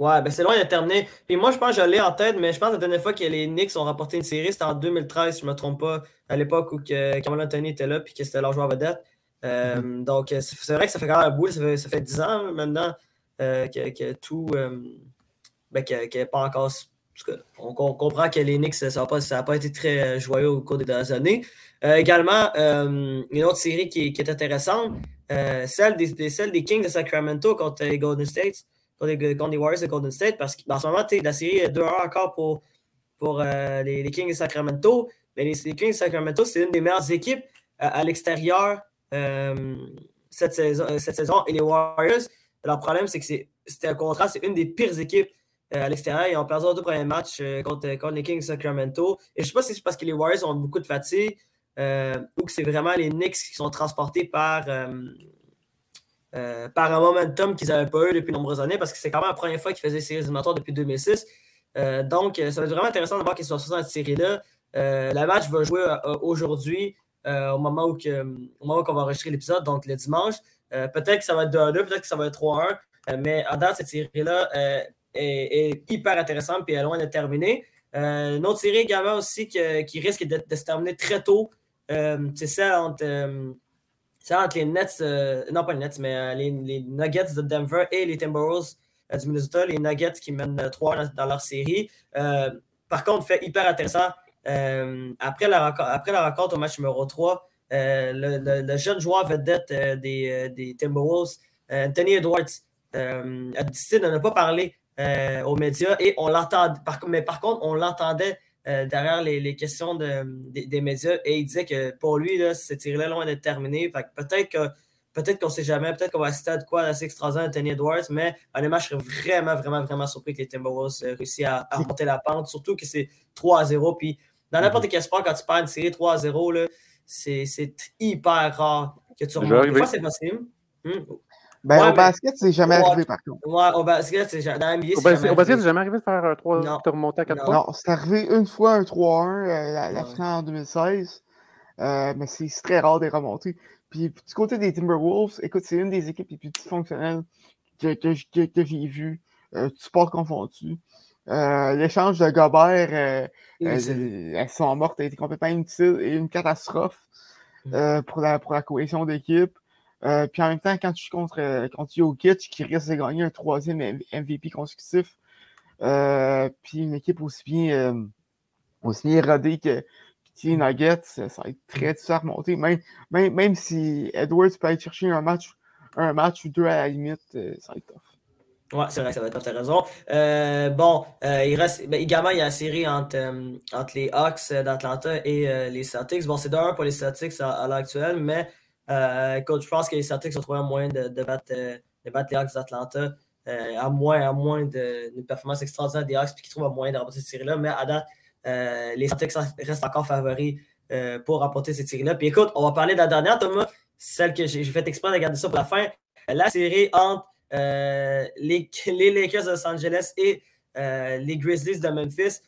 Ouais, ben c'est loin de terminer. Puis moi, je pense que je l'ai en tête, mais je pense que la dernière fois que les Knicks ont remporté une série, c'était en 2013, si je ne me trompe pas, à l'époque où que Cameron Anthony était là puis que c'était leur joueur vedette. Euh, mm-hmm. Donc, c'est vrai que ça fait quand même un bout, ça fait, ça fait 10 ans maintenant euh, que, tout. Euh, ben, pas encore. On, comprend que les Knicks, ça n'a pas, pas, été très joyeux au cours des dernières années. également, une autre série qui, est intéressante, celle, des, celle des Kings de Sacramento contre les Golden States contre les, Warriors de Golden State parce qu'en ce moment, la série est 2-1 encore pour, pour euh, les, Kings de Sacramento. Mais les, Kings de Sacramento, c'est une des meilleures équipes euh, à l'extérieur euh, cette, saison, cette saison. Et les Warriors, leur problème, c'est que c'était un contrat, c'est une des pires équipes à l'extérieur. Ils ont perdu leurs deux premiers matchs contre, contre, les Kings Sacramento. Et je ne sais pas si c'est parce que les Warriors ont beaucoup de fatigue ou que c'est vraiment les Knicks qui sont transportés par euh, un momentum qu'ils n'avaient pas eu depuis de nombreuses années parce que c'est quand même la première fois qu'ils faisaient séries éliminatoires depuis 2006. Euh, donc, euh, ça va être vraiment intéressant de voir qu'ils sont dans cette série-là. la match va jouer aujourd'hui au moment où, on va enregistrer l'épisode, donc le dimanche. peut-être que ça va être 2-2, peut-être que ça va être 3-1, mais à date, cette série-là est, hyper intéressante et est loin de terminer. une autre série également aussi qui risque de, se terminer très tôt, c'est celle entre entre les Nets, euh, non pas les Nets, mais euh, les, Nuggets de Denver et les Timberwolves euh, du Minnesota, les Nuggets qui mènent 3 dans, leur série. par contre, fait hyper intéressant, après, la, après la rencontre au match numéro 3, le, jeune joueur vedette des, des Timberwolves, Anthony Edwards, a décidé de ne pas parler aux médias et on l'entend, mais par contre, on l'entendait euh, derrière les, questions des médias et il disait que pour lui, là, cette série-là loin d'être terminée. peut-être que peut-être qu'on ne sait jamais, peut-être qu'on va assister à de quoi assez extraordinaire Anthony Edwards, mais honnêtement, je serais vraiment, vraiment, vraiment surpris que les Timberwolves euh, réussissent à, à remonter la pente, surtout que c'est 3 0. Puis dans n'importe quel sport, quand tu perds une série 3 0, c'est hyper rare que tu remontes. Des fois, c'est possible. Hmm. Ben, au basket, c'est jamais arrivé, par contre. Ouais, au basket, c'est jamais arrivé. Au, basket, c'est jamais arrivé de faire un 3 de remonter à 4 points? Non, c'est arrivé une fois un 3-1 euh, la, finale en 2016. Euh, mais c'est très rare de remonter. Puis, du côté des Timberwolves, écoute, c'est une des équipes les plus dysfonctionnelles que, que, que, j'ai vues, euh, sport confondu. Euh, l'échange de Gobert, elles sont mortes, a été complètement inutile et une catastrophe mm. pour, la, pour la cohésion d'équipe. Euh, puis en même temps, quand tu joues contre, euh, contre Jokic, qui risque de gagner un troisième MVP consécutif, euh, puis une équipe aussi bien, aussi bien rodée que, les Nuggets, ça, va être très difficile à remonter. Même, même, même, si Edwards peut aller chercher un match, un match ou deux à la limite, ça va être tough. Ouais, c'est vrai, ça va être t'as raison. bon, il reste ben, également, il y a la série entre, entre les Hawks d'Atlanta et les Celtics. Bon, c'est d'un pour les Celtics à l'heure actuelle, mais euh, écoute, je pense que les Celtics ont trouvé un moyen de, de, battre, euh, de battre, les Hawks d'Atlanta, euh, à moins, à moins d'une performance extraordinaire des Hawks, puis qu'ils trouvent un moyen de remporter cette série-là. Mais à date, les Celtics restent encore favoris pour remporter cette série-là. Puis écoute, on va parler de la dernière, Thomas, celle que j'ai fait exprès de garder ça pour la fin. La série entre les, les, Lakers de Los Angeles et les Grizzlies de Memphis.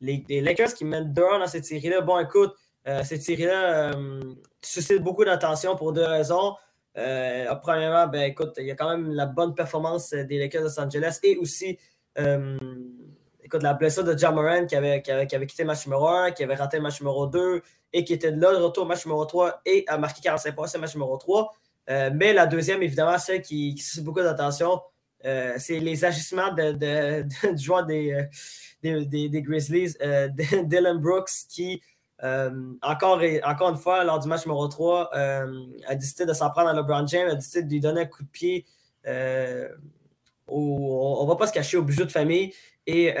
Les, Lakers qui mènent 2 dans cette série-là. Bon, écoute, euh, cette série-là euh, suscite beaucoup d'attention pour deux raisons. Euh, premièrement, ben, écoute, il y a quand même la bonne performance des Lakers de Los Angeles et aussi écoute, la blessure de Jamoran qui avait, qui, avait, qui avait, quitté le match numéro 1, qui avait raté le match numéro 2 et qui était là de retour au match numéro 3 et a marqué 45 points sur match numéro 3. Mais la deuxième, évidemment, celle qui, suscite beaucoup d'attention, c'est les agissements du joueur des, des Grizzlies, Dylan Brooks, qui euh, encore, encore une fois, lors du match numéro 3, euh, a décidé de s'en prendre à LeBron James, a décidé de lui donner un coup de pied. Euh, on ne va pas se cacher au bijou de famille. Et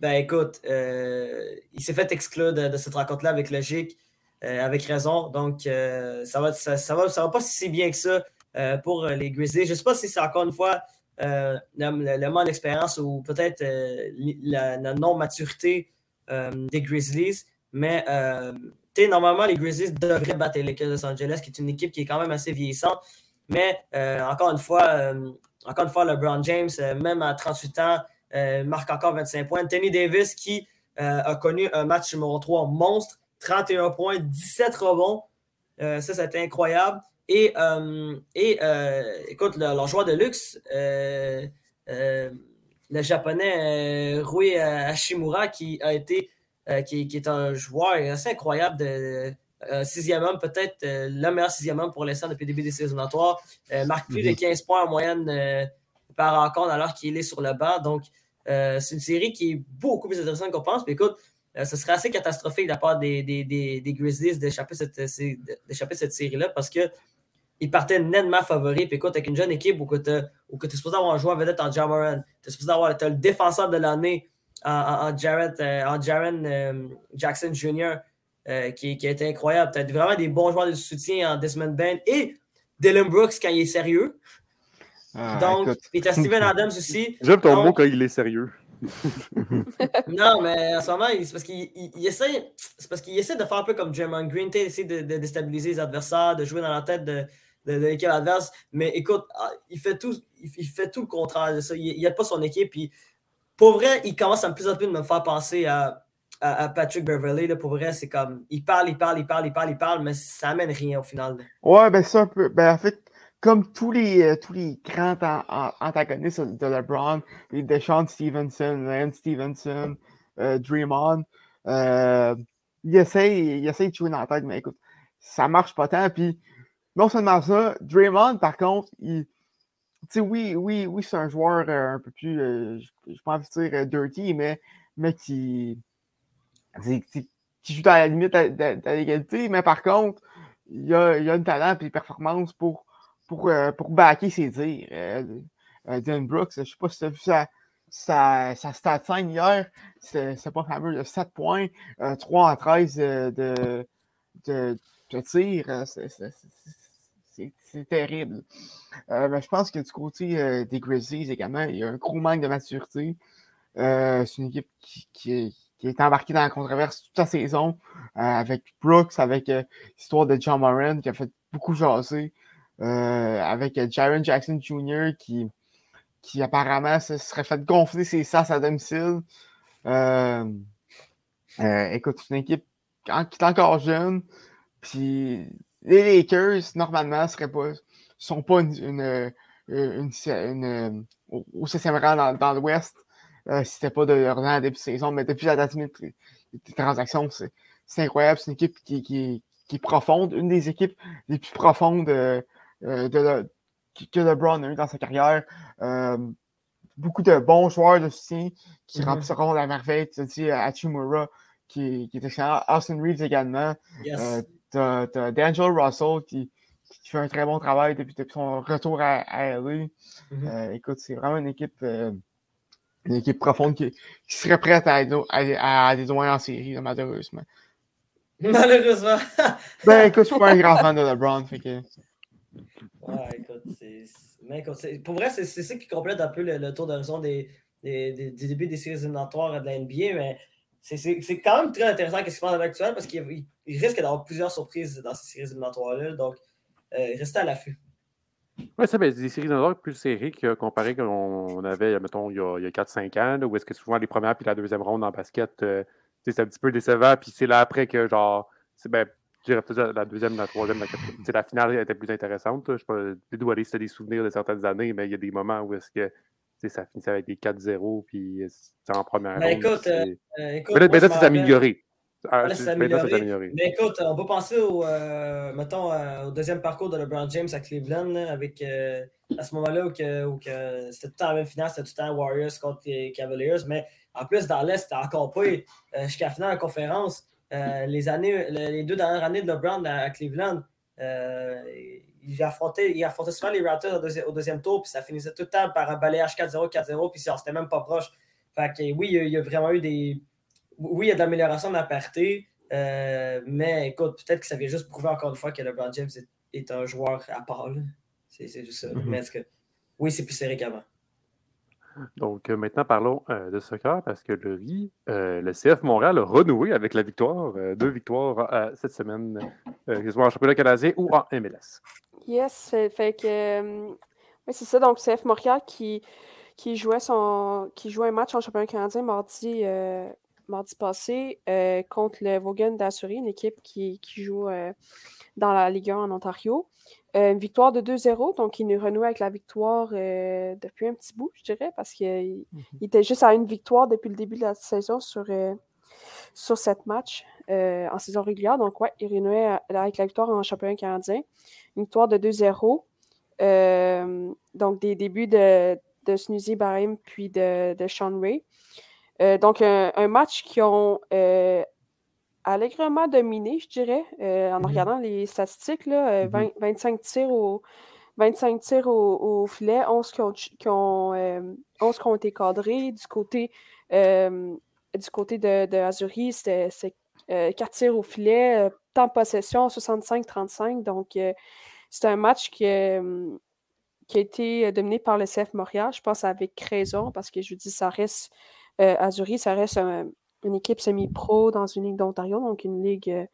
ben écoute, il s'est fait exclure de, cette rencontre-là avec logique, avec raison. Donc, ça va, ça, va, ça va pas si bien que ça pour les Grizzlies. Je ne sais pas si c'est encore une fois le, manque d'expérience ou peut-être la, non-maturité des Grizzlies. Mais euh, normalement, les Grizzlies devraient battre les Lakers de Los Angeles, qui est une équipe qui est quand même assez vieillissante. Mais euh, encore une fois, euh, encore une fois, LeBron James, euh, même à 38 ans, marque encore 25 points. Anthony Davis, qui a connu un match numéro 3 monstre, 31 points, 17 rebonds. ça, c'était incroyable. Et, et écoute, leur joueur de luxe, le japonais Rui Hashimura qui a été qui, qui, est un joueur assez incroyable de sixième homme, peut-être le meilleur sixième homme pour l'instant depuis le début des saisons marque plus de 15 mhm. points en moyenne par rencontre alors qu'il est sur le banc. Donc, c'est une série qui est beaucoup plus intéressante qu'on pense. Mais écoute, ce serait assez catastrophique de la part des, des, des, Grizzlies d'échapper cette, cette série-là parce que il partait nettement favori. Puis écoute, avec une jeune équipe où, tu es supposé avoir un joueur vedette en Jamaran, tu es supposé avoir le défenseur de l'année en, en, Jared, en Jaren euh, Jackson Jr., euh, qui, qui, a été incroyable. Tu as vraiment des bons joueurs de soutien en Desmond Band et Dylan Brooks quand il est sérieux. Ah, Donc, puis tu as Steven Adams aussi. J'aime ton mot quand il est sérieux. non, mais en ce moment, c'est parce qu'il essaie, de faire un peu comme Jeremy Green, essaie de, déstabiliser les adversaires, de jouer dans la tête de, l'équipe adverse. Mais écoute, ah, il fait tout, il, fait tout le contraire de ça. Il n'aide pas son équipe. Puis, pour vrai, il commence à plus en plus de me faire penser à, Patrick Beverley. Là, pour vrai, c'est comme, il parle, il parle, il parle, il parle, il parle, mais ça amène rien au final. Ouais, ben ça. Ben en fait, comme tous les, euh, tous les grands antagonistes de LeBron, Deshaun Stevenson, Lance Stevenson, euh, Dream On, euh, il, essaie, de jouer dans la tête, mais écoute, ça marche pas tant. Puis non seulement ça, Draymond, par contre, il, oui, oui, oui, c'est un joueur un peu plus, je pas envie de dire dirty, mais, mais qui, qui, joue à la limite de, l'égalité, mais par contre, il a, il a un talent et une performance pour pour, euh, pour backer ses dires. Euh, euh, Brooks, je ne sais pas si tu as vu sa, sa, stat 5 hier, c'est pas fameux, de 7 points, 3 en 13 de, de, de, tir. C'est terrible. mais je pense que du côté des Grizzlies également, il y a un gros manque de maturité. c'est une équipe qui, qui, qui, est embarquée dans la controverse toute la saison, avec Brooks, avec l'histoire de John Moran qui a fait beaucoup jaser. Euh, avec Jaron Jackson Jr. qui, qui apparemment se serait fait gonfler ses sas à domicile. Euh, euh, écoute, c'est une équipe qui est encore jeune. Puis les Lakers, normalement, ne pas, sont pas une, une, au 6 rang dans, l'Ouest. si c'était pas de leur rang début de saison, mais depuis la date limite des transactions, c'est incroyable. C'est une équipe qui, qui, est profonde, une des équipes les plus profondes euh, de que LeBron a eu dans sa carrière. Euh, beaucoup de bons joueurs de soutien qui mm-hmm. rempliront la merveille. Tu as dit Hachimura qui, qui est excellent. Austin Reeves également. Euh, tu as, D'Angelo Russell qui, qui, fait un très bon travail depuis, son retour à, à LA. Mm-hmm. écoute, c'est vraiment une équipe, une équipe profonde qui, serait prête à, à, à, des en série, malheureusement. Malheureusement. ben écoute, je suis pas un grand fan de LeBron. Fait que... Ouais, écoute, c'est. Mais pour vrai, c'est ça qui complète un peu le, tour d'horizon des, des, des, débuts des séries éliminatoires de la NBA, mais c'est quand même très intéressant ce qui se passe à l'actuel parce qu'il risque d'avoir plusieurs surprises dans ces séries éliminatoires-là. Donc, euh, restez à l'affût. Oui, ça, ben, des séries éliminatoires plus serrées que, comparé qu'on avait, mettons, il y a, a 4-5 ans, où est-ce que souvent les premières puis la deuxième ronde en basket, euh, c'est un petit peu décevant, puis c'est là après que, genre, ben, je dirais peut-être la deuxième, la troisième, la quatrième. la finale était plus intéressante. Je ne sais pas d'où aller, c'était des souvenirs de certaines années, mais il y a des moments où est-ce que ça finissait avec des 4-0, puis c'est en première ben, Écoute, euh, écoute, mais là, c'est amélioré. Ah, c'est amélioré. Mais écoute, on peut penser au, euh, mettons, euh, au deuxième parcours de LeBron James à Cleveland, avec à ce moment-là où, que, où que c'était tout le temps la même finale, c'était tout le temps Warriors contre les Cavaliers, mais en plus, dans l'Est, c'était encore pas jusqu'à la finale la conférence. Euh, les, années, les deux dernières années de LeBron à, Cleveland, euh, il, affrontait, il affrontait souvent les Raptors au, deuxième tour, puis ça finissait tout le temps par un balayage 4-0, 4-0, puis c'était même pas proche. Fait que oui, il y, a, vraiment eu des. Oui, il y a de l'amélioration de la euh, mais écoute, peut-être que ça vient juste prouver encore une fois que LeBron James est, un joueur à part. C'est juste ça. Mais est-ce que. Oui, c'est plus serré qu'avant. Donc, euh, maintenant, parlons euh, de soccer parce que le RI, euh, le CF Montréal a renoué avec la victoire, deux victoires cette semaine, que ce soit en championnat canadien ou en MLS. Yes, fait, que. oui, c'est ça. Donc, CF Montréal qui, qui, jouait son, qui jouait un match en championnat canadien mardi, mardi passé contre le Vaughan d'Assurie, une équipe qui, qui joue dans la Ligue 1 en Ontario. Une victoire de 2-0, donc il nous renoue avec la victoire depuis un petit bout, je dirais, parce qu'il mmh était juste à une victoire depuis le début de la saison sur, sur sept matchs en saison régulière. Donc, ouais, il renouait avec la victoire en championnat canadien. Une victoire de 2-0. donc, des débuts de, de Snoozy Barim puis de, de Sean Ray. donc, un, match qui ont allègrement dominé, je dirais, euh, en mmh regardant les statistiques. Là, 25 mmh tirs au, 25 tirs au, filet, 11 qui ont, euh, qui ont, été cadrés. Du côté, du côté de, de Azuri, c'était 4 tirs au filet, temps de possession 65-35. Donc, c'est un match qui, qui a été dominé par le CF Montréal, je pense avec raison, parce que je dis, ça reste, Azuri, ça reste un, une équipe semi-pro dans une ligue d'Ontario, donc une ligue, euh,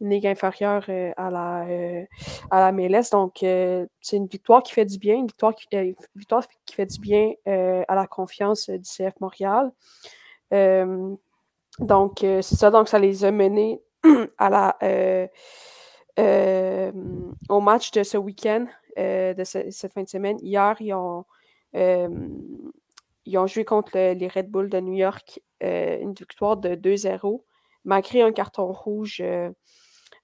une ligue inférieure euh, à, la, euh, à la MLS. Donc, c'est une victoire qui fait du bien, une victoire qui, victoire qui fait du bien à la confiance du CF Montréal. donc, c'est ça, donc ça les a menés à la, au match de ce week-end, de cette fin de semaine. Hier, ils ont, ils ont joué contre les Red Bulls de New York, euh, une victoire de 2-0, malgré un carton rouge, euh,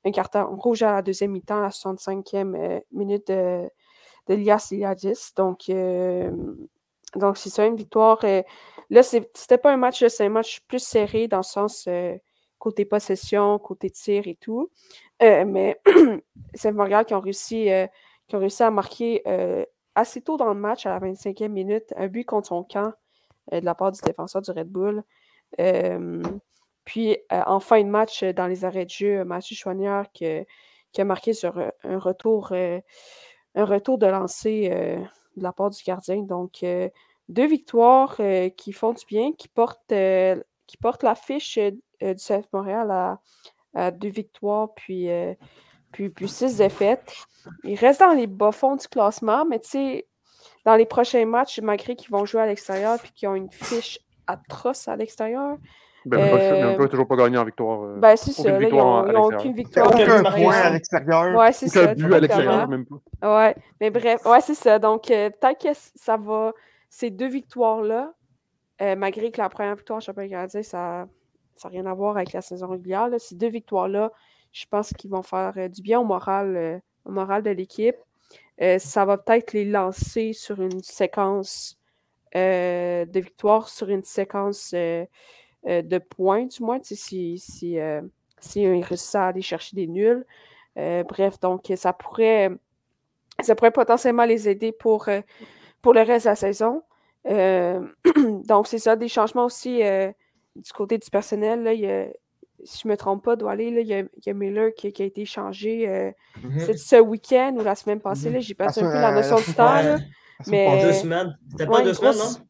un carton rouge à la deuxième mi-temps, à la 65e euh, minute de, de Lias Iliadis. Donc, donc c'est ça, une victoire. là, c'était pas un match, c'est un match plus serré dans le sens côté possession, côté tir et tout. mais c'est Montréal qui ont réussi, qui ont réussi à marquer assez tôt dans le match, à la 25e minute, un but contre son camp euh, de la part du défenseur du Red Bull. puis euh, en fin de match, dans les arrêts de jeu, Mathieu Chouanière qui, a marqué sur un retour, euh, de lancer de la part du gardien. Donc, deux victoires qui font du bien, qui portent, qui l'affiche du CF Montréal à, deux victoires, puis puis, puis six défaites. Ils restent dans les bas-fonds du classement, mais tu sais, dans les prochains matchs, malgré qu'ils vont jouer à l'extérieur puis qu'ils ont une fiche atroce à l'extérieur. Ben, euh... ne toujours pas gagné en victoire. Euh, ben, c'est ça. Là, ils n'ont aucune victoire. Aucun point à l'extérieur. Ouais, c'est ça. but à l'extérieur, même pas. Ouais, mais bref, ouais, c'est ça. Donc, euh, peut-être que ça va. Ces deux victoires-là, euh, malgré que la première victoire en championnat canadien, ça n'a rien à voir avec la saison régulière, là, ces deux victoires-là, je pense qu'ils vont faire euh, du bien au moral, euh, au moral de l'équipe. Euh, ça va peut-être les lancer sur une séquence de victoires, sur une séquence de points, du moins, si, si, si ils réussissent à aller chercher des nuls. bref, donc ça pourrait, ça pourrait potentiellement les aider pour, pour le reste de la saison. donc, c'est ça, des changements aussi du côté du personnel. Là, il y a, si je ne me trompe pas, doit aller, il y, a Miller qui, a été changé euh, mm-hmm. ce week-end ou la semaine passée. Mm-hmm. J'ai perdu un peu la notion du temps. mais... En deux semaines. C'était pas deux semaines, non?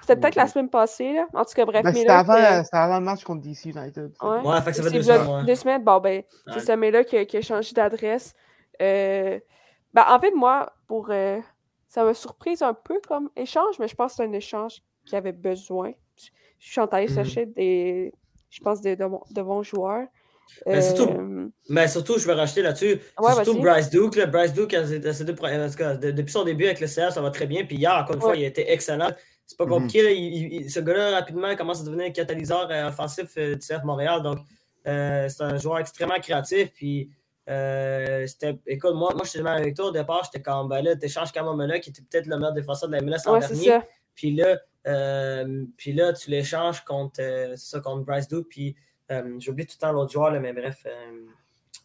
C'était peut-être la semaine passée. Là. En tout cas, bref. Ben, c'était avant, avant, le match contre DC United. Ouais, ouais fait que ça fait deux semaines. Deux semaines, bon, ben, c'est ce Miller qui, qui, a changé d'adresse. Euh, ben, en fait, moi, pour. Euh, ça m'a surprise un peu comme échange, mais je pense que c'est un échange qui avait besoin. Je suis en train de chercher des je pense, de, de, bons joueurs. Mais surtout, euh, mais surtout, je vais racheter là-dessus. surtout Bryce Duke. Bryce Duke, depuis son début avec le CR, ça va très bien. Puis hier, encore une fois, il a été excellent. C'est pas mhm. compliqué. ce gars-là, rapidement, commence à devenir un catalyseur euh, offensif euh, du CF Montréal. Donc, c'est un joueur extrêmement créatif. Puis, écoute, moi, moi je suis avec toi au départ. J'étais comme, ben là, tu échanges Kamamela, qui était peut-être le meilleur défenseur de la MLS en dernier. Puis là, euh, puis là, tu l'échanges contre, euh, ça, contre Bryce Duke. Puis euh, j'oublie tout le temps l'autre joueur, là, mais bref.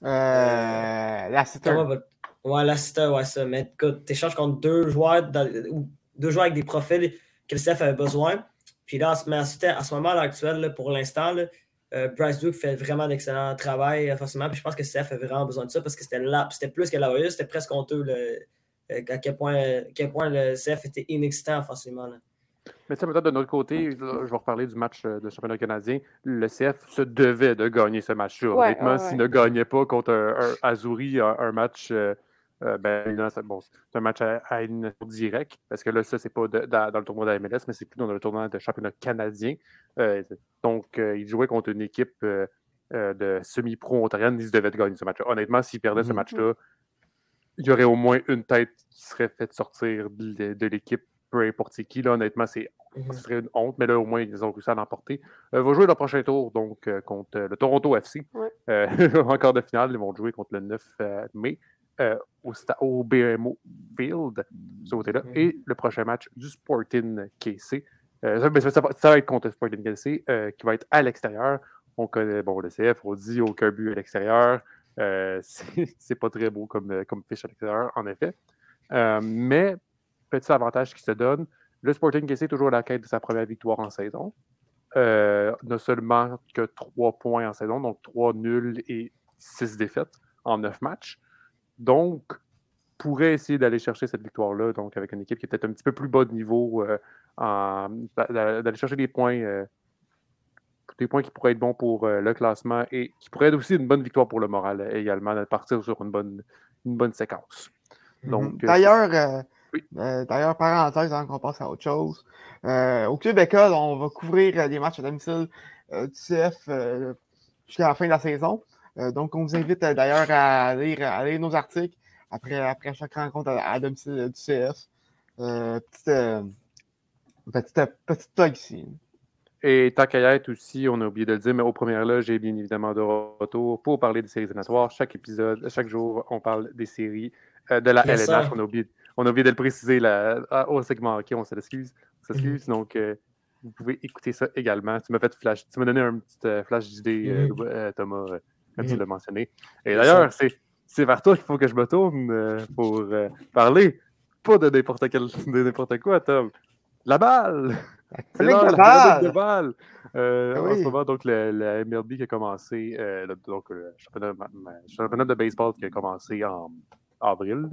Lassiter. Ouais, Lassiter, ouais, ça. Mais écoute, tu échanges contre deux joueurs, deux joueurs avec des profils que le CF avait besoin. Puis là, mais à ce moment actuel, pour l'instant, Bryce Duke fait vraiment d'excellent travail forcément. Puis je pense que le CF a vraiment besoin de ça parce que c'était là, c'était plus que la c'était presque honteux le, à quel point, quel point le CF était inexistant forcément. Là. Mais sais, peut-être de notre côté, je vais reparler du match euh, de championnat canadien. Le CF se devait de gagner ce match-là. Honnêtement, s'il ne gagnait pas contre un, Azuri, un, match, euh, euh, ben, c'est bon, un match à, à élimination directe, parce que là, ça, c'est pas dans, le tournoi de la MLS, mais c'est plutôt dans le tournoi de championnat canadien. donc, il jouait contre une équipe de semi-pro ontarienne, il se devait de gagner ce match-là. Honnêtement, s'il perdait ce mm-hmm. match-là, il y aurait au moins une tête qui serait faite sortir de, l'équipe, peu importe qui. Là, honnêtement, c'est ce serait une honte, mais là, au moins, ils ont réussi à l'emporter. Ils vont jouer le prochain tour, donc, contre le Toronto FC. encore de finale, ils vont jouer contre le 9 mai. au, au, BMO Field, ce côté-là. Et le prochain match du Sporting KC. Ça, ça, va être contre le Sporting KC, qui va être à l'extérieur. On connaît bon, le CF, on dit aucun but à l'extérieur. Euh, c'est pas très beau comme, comme fiche à l'extérieur, en effet. Euh, mais, petit avantage qui se donne, le Sporting KC est toujours à la quête de sa première victoire en saison. Euh, n'a seulement que trois points en saison, donc trois nuls et six défaites en neuf matchs. Donc, pourrait essayer d'aller chercher cette victoire-là, donc avec une équipe qui est peut-être un petit peu plus bas de niveau, d'aller chercher des points des points qui pourraient être bons pour euh, le classement et qui pourraient être aussi une bonne victoire pour le moral euh, également, de partir sur une bonne, une bonne séquence. Mhm. Donc, euh, D'ailleurs, parenthèse, avant qu'on passe à autre chose. au Club École, on va couvrir des matchs à domicile du CF jusqu'à la fin de la saison. donc, on vous invite d'ailleurs à lire, à lire, nos articles après, après chaque rencontre à, domicile du CF. petite, petite, petite ici. Et tant qu'à être aussi, on a oublié de le dire, mais au premier là, j'ai bien évidemment de retour pour parler des séries éliminatoires. Chaque épisode, chaque jour, on parle des séries euh, de la LNH. On a, oublié, on a oublié de le préciser là, ah, au segment OK, on s'excuse. On s'excuse. Mhm. Donc, euh, vous pouvez écouter ça également. Tu m'as fait flash, tu m'as donné un petit euh, flash d'idée, mhm. Thomas, quand tu mhm. l'as mentionné. Et d'ailleurs, c'est vers toi qu'il faut que je me tourne pour parler. Pas de n'importe quel, de n'importe quoi, Tom. La balle! C'est la, la de balle. Euh, En ce moment, donc, la, MLB qui a commencé, euh, le, donc, le championnat, de baseball qui a commencé en avril.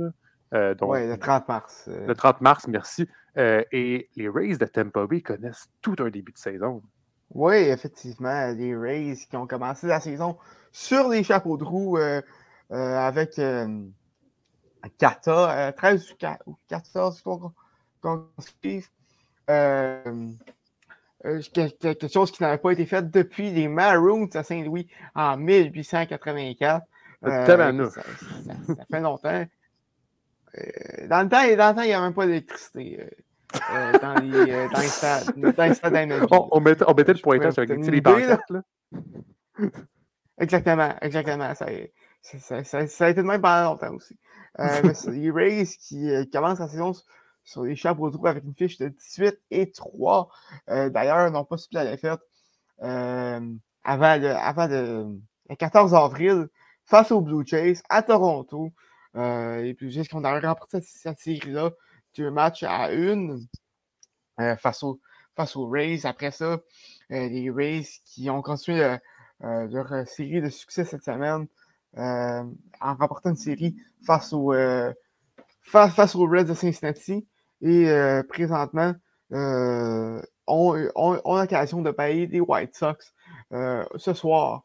Euh, oui, le 30 mars. Euh. Le 30 mars, merci. Euh, et les Rays de Tampa Bay connaissent tout un début de saison. Oui, effectivement, les Rays qui ont commencé la saison sur les chapeaux de roue avec Kata, 13 ou 14 qu'on euh, euh, quelque chose qui n'avait pas été fait depuis les Maroons à Saint-Louis en 1884. Euh, ça, fait longtemps. Dans, le temps, dans le temps, il n'y avait même pas d'électricité. dans, les, dans les stades, dans les stades on, on, mettait, on mettait le pointage avec les. Là. Exactement, exactement. Ça, ça, ça, ça, a été de même pendant longtemps aussi. les Rays qui, commencent la saison sur les chapeaux de roue avec une fiche de 18 et 3. Euh, d'ailleurs, n'ont pas subi la défaite euh, avant, le, avant le, 14 avril face aux Blue Jays à Toronto. Euh, les Blue Jays qui ont remporté cette, série-là deux matchs à une face, aux, face aux Rays. Après ça, les Rays qui ont continué leur série de succès cette semaine en remportant une série face aux, face, aux Reds de Cincinnati et euh, présentement euh, ont, l'occasion de payer les White Sox euh, ce soir,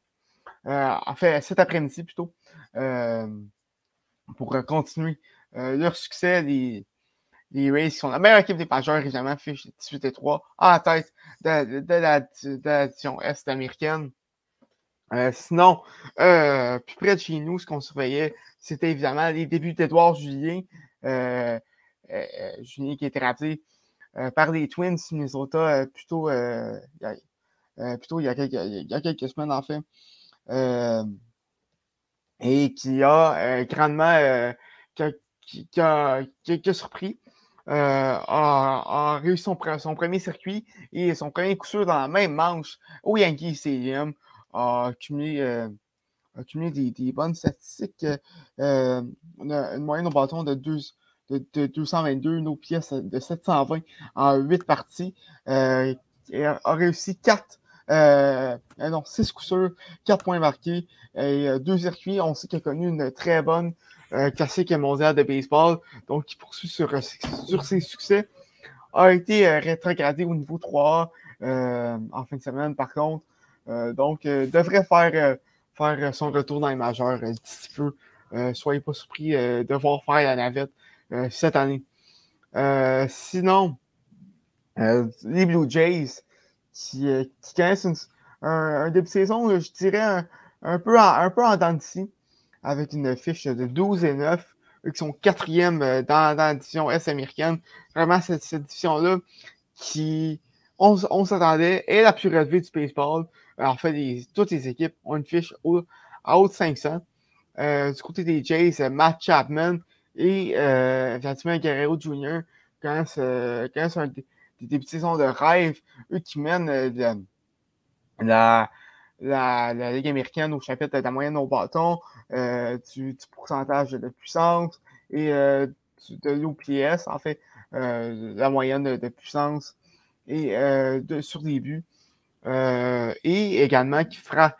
en fait cet après-midi plutôt, pour continuer leur succès. Les, les qui sont la meilleure équipe des majeurs, évidemment, fiche 18 et 3, en tête de, de, la, division Est américaine. sinon, plus près de chez nous, ce qu'on surveillait, c'était évidemment les débuts d'Edouard Julien. Euh, euh, Julien qui été rappelé euh, par les Twins Minnesota plutôt, plutôt il, y a quelques, il y a quelques semaines en fait. Et qui a grandement qui, a, surpris. a, réussi son, premier circuit et son premier coup sûr dans la même manche au Yankee Stadium. A accumulé des, bonnes statistiques. a une moyenne au bâton de 2, de, 222, nos pièces de 720 en 8 parties. Euh, a réussi 4, euh, euh, non, 6 coups sûrs, 4 points marqués et euh, deux circuits. On sait qu'il a connu une très bonne euh, classique mondiale de baseball, donc il poursuit sur, sur ses succès. A été rétrogradé au niveau 3 en fin de semaine, par contre. donc, devrait faire, faire son retour dans les majeurs d'ici peu. soyez pas surpris de voir faire la navette euh, cette année. Euh, sinon, euh, les Blue Jays qui, qui connaissent un, début de saison, je dirais, un, peu, en, un peu en dents avec une fiche de 12 et 9. eux qui sont quatrième dans, dans la division Est américaine. Vraiment, cette, cette division-là qui, on, on s'attendait, est la plus relevée du baseball. En fait, toutes les équipes ont une fiche à haut de 500. Euh, du côté des Jays, Matt Chapman et euh, Guerrero Jr. un des, débuts de de rêve, eux qui mènent euh, la, la, la, Ligue américaine au chapitre de la moyenne au bâton, euh, du, pourcentage de puissance et euh, de l'OPS, en fait, la moyenne de, puissance et sur des buts. Et également qui frappe,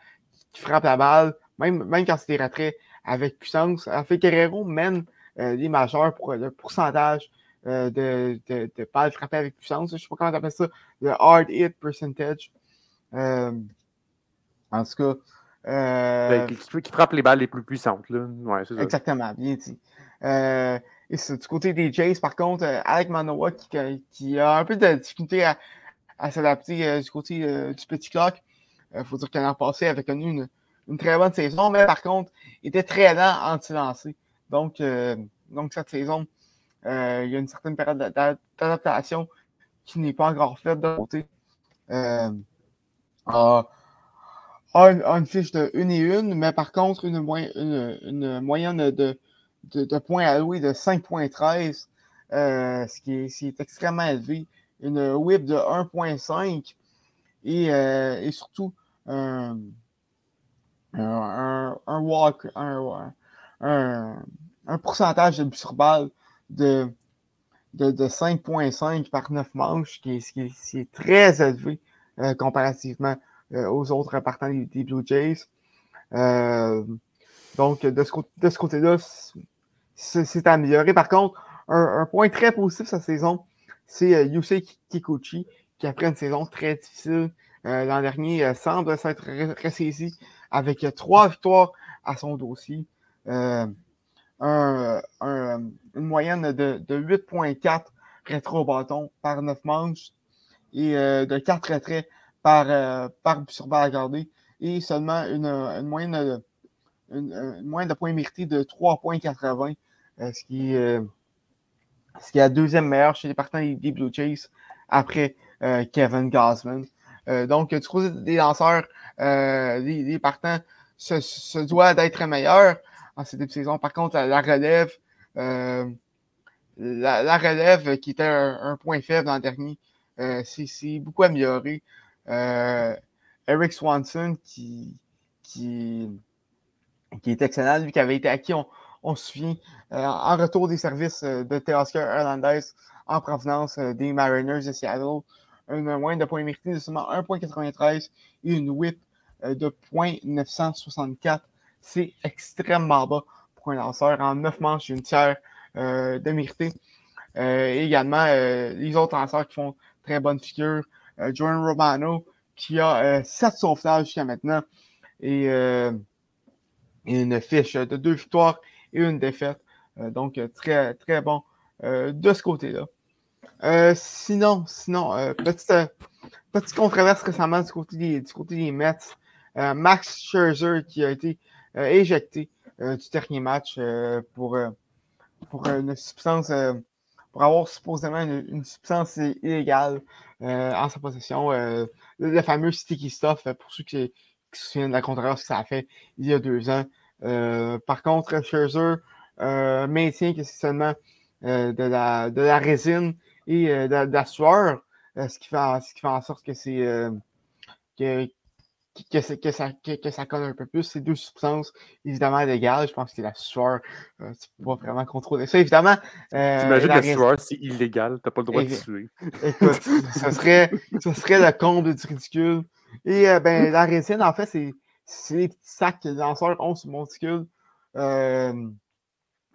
qui frappe la balle, même, même quand c'est des retraits avec puissance. En fait, Guerrero mène les majeurs pour le pourcentage de, de, de, balles frappées avec puissance. Je ne sais pas comment on appelle ça, le hard hit percentage. Euh, en tout cas. Euh, ben, qui, qui, frappe les balles les plus puissantes. Là. Ouais, ça. Exactement, bien dit. Euh, et c'est du côté des Jays, par contre, Alec Manoa qui, qui, a un peu de difficulté à, à s'adapter du côté du petit clock. Il faut dire qu'elle l'an passé avait connu une, une, très bonne saison, mais par contre, il était très lent anti-lancé. Donc, donc, cette saison, euh, il y a une certaine période d'adaptation qui n'est pas encore faite de côté. Euh, a, une, une, fiche de 1 et 1, mais par contre, une, une, une moyenne de, de, points alloués de 5,13, euh, ce, qui est, est extrêmement élevé. Une whip de 1,5 et, euh, et surtout un, un, un walk, un, un, pourcentage de buts sur balle de, de, de 5,5 par 9 manches, qui qui est, qui est très élevé euh, comparativement euh, aux autres partants des, des Blue Jays. Euh, donc, de ce, côté-là, c'est amélioré. Par contre, un, un, point très positif cette saison, c'est Yusei Kikuchi, qui après une saison très difficile l'an dernier, semble s'être ressaisi avec trois victoires à son dossier. Euh, un, un, une moyenne de, de 8,4 rétro bâton par 9 manches et euh, de 4 retraits par, euh, par sur et seulement une, une moyenne de, une, une, moyenne de points mérités de 3,80, euh, ce qui est ce qui est la deuxième meilleure chez les partenaires des Blue Jays après euh, Kevin Gosman. Euh, donc, du côté des lanceurs, euh, les, les partants se, se doivent d'être meilleurs en ces début de saison. Par contre, la, relève, euh, la, relève qui était un, un point faible l'an dernier, euh, beaucoup amélioré. Euh, Eric Swanson, qui, est excellent, lui qui avait été acquis, on, se souvient, euh, en retour des services de Teoscar Hernandez en provenance des Mariners de Seattle. Une moyenne de points mérités de seulement 1.93 et une whip de 0.964 c'est extrêmement bas pour un lanceur. En 9 manches, une tiers euh, de mérité. Euh, également, euh, les autres lanceurs qui font très bonne figure. Jordan Romano, qui a 7 sauvetages jusqu'à maintenant. Et, une fiche de deux victoires et une défaite. donc, très, très bon de ce côté-là. sinon, sinon petite, petite controverse récemment du côté des, du côté des Mets. Max Scherzer qui a été euh, éjecté euh, du dernier match euh, pour, pour une substance, pour avoir supposément une, substance illégale en sa possession. Le, fameux sticky stuff, pour ceux qui, se souviennent de la controverse que ça a fait il y a deux ans. par contre, Scherzer maintient que c'est seulement de, la, de la résine et de, la sueur, ce, qui fait, ce qui fait en sorte que c'est que, que, ça, que, que, ça colle un peu plus. C'est deux substances évidemment légales. Je pense que c'est la sueur. Euh, tu peux pas vraiment contrôler ça. Évidemment. Euh, T'imagines la, la sueur, c'est illégal. T'as pas le droit de tuer. Écoute, ce serait, ce serait le comble du ridicule. Et euh, ben, la résine, en fait, c'est, c'est les petits sacs que les lanceurs ont sur le monticule. Euh,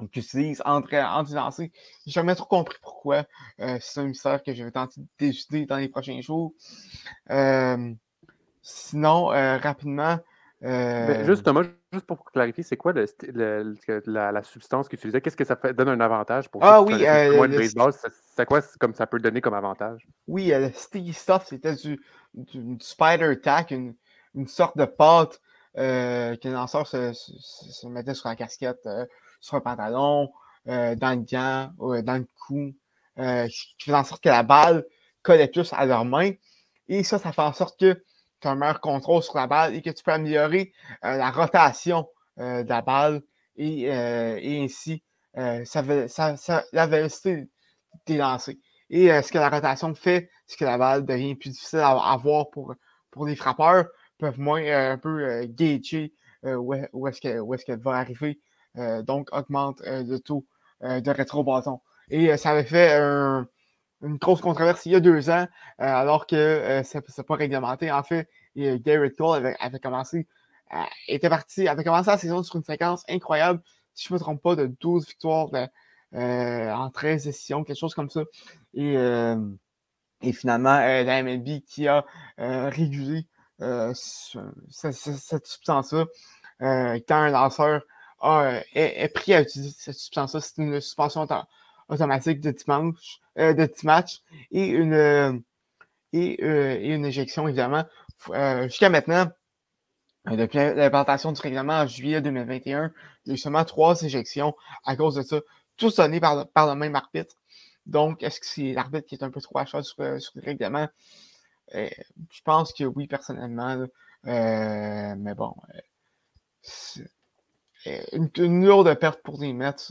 qu'ils utilisent entre, entre lancers. J'ai jamais trop compris pourquoi. Euh, c'est un mystère que je vais tenter d'élucider dans les prochains jours. Euh, Sinon, euh, rapidement. Euh... Ben, justement, juste pour clarifier, c'est quoi le, le, la, la, substance qu'ils utilisaient? Qu'est-ce que ça fait, donne un avantage pour ah, oui, euh, le baseball? C'est quoi comme ça peut donner comme avantage? Oui, le sticky stuff, c'était du, du, du, spider tack, une, une sorte de pâte euh, que le lanceur se, se, se, mettait sur la casquette, euh, sur un pantalon, dans le gant, dans le cou, qui faisait en sorte que la balle collait plus à leurs mains. Et ça, ça fait en sorte que tu as un meilleur contrôle sur la balle et que tu peux améliorer la rotation de la balle et, ainsi ça, ça, la vélocité des lancers. Et ce que la rotation fait, c'est que la balle devient plus difficile à, avoir pour, pour les frappeurs, peuvent moins un peu gager où, est-ce qu'elle va arriver. donc, augmente le taux de rétro-bâton. Et ça avait fait une grosse controverse il y a deux ans, alors que ce n'est pas réglementé. En fait, Garrett Cole avait, commencé, était parti, avait commencé la saison sur une séquence incroyable, si je ne me trompe pas, de 12 victoires en 13 décisions, quelque chose comme ça. Et, et finalement, la MLB qui a régulé cette, substance-là, quand un lanceur est, pris à utiliser cette substance-là, c'est une suspension automatique de dimanche, euh, de 10 matchs et une, euh, euh, et, une éjection, évidemment. Jusqu'à maintenant, depuis l'implantation du règlement en juillet 2021, il y a eu seulement trois éjections à cause de ça, tous donnés par, par le même arbitre. Donc, est-ce que c'est l'arbitre qui est un peu trop à sur, sur le règlement? je pense que oui, personnellement. mais bon, une, lourde perte pour les Mets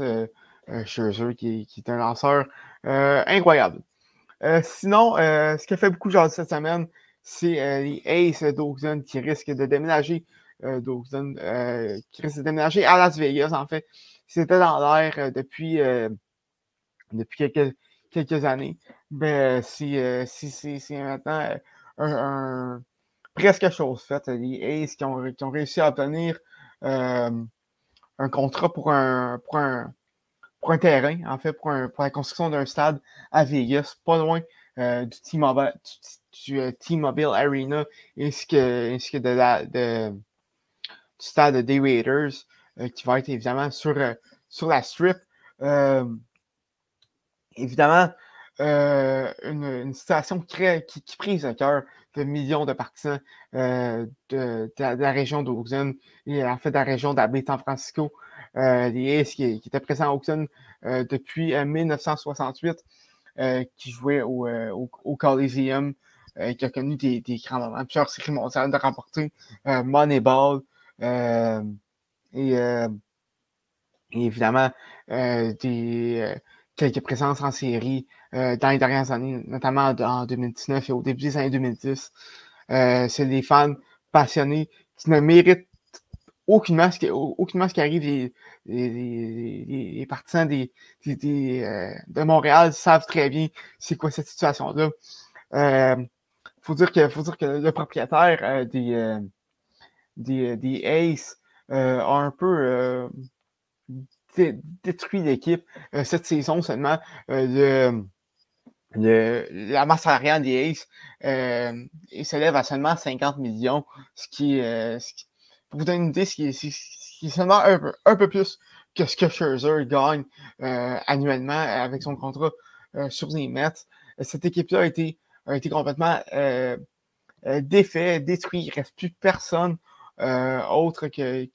Scherzer, qui, qui, est un lanceur euh, incroyable. Euh, sinon, ce qui a fait beaucoup de cette semaine, c'est les Aces d'Oakland qui risquent de déménager d'Oakland, qui risquent de déménager à Las Vegas, en fait. C'était dans l'air depuis, depuis quelques, quelques années. Mais c'est maintenant un, presque chose faite. Les Aces qui ont, qui ont réussi à obtenir un contrat pour un, pour un, pour un terrain, en fait, pour, la construction d'un stade à Vegas, pas loin euh, du T-Mobile euh, Arena, ainsi que, ainsi que de la, de, du stade Raiders, euh, qui va être évidemment sur, sur la strip. évidemment, une, situation qui, qui, prise à cœur de millions de partisans de, la, région d'Oakland et en fait de la région d'Abbé San Francisco euh, les Aces qui, étaient présents à Auckland euh, depuis 1968, euh, qui jouait au, au, Coliseum, qui a connu des, des grands moments, plusieurs séries mondiales de remporter, Moneyball, et, évidemment des quelques présences en série dans les dernières années, notamment en 2019 et au début des années 2010. c'est des fans passionnés qui ne méritent aucunement ce qui, arrive. Les, partisans euh, de Montréal savent très bien c'est quoi cette situation-là. Euh, faut dire que le propriétaire euh, des, euh, des, des Ace a un peu détruit l'équipe cette saison seulement. le, le, la masse salariale des Ace s'élève à seulement 50 millions, ce qui, ce qui pour vous donner une idée, c'est seulement un peu, un peu plus que ce que Scherzer gagne euh, annuellement avec son contrat euh, sur les Mets. Cette équipe-là a été, complètement euh, défait, détruit. Il ne reste plus personne autre que,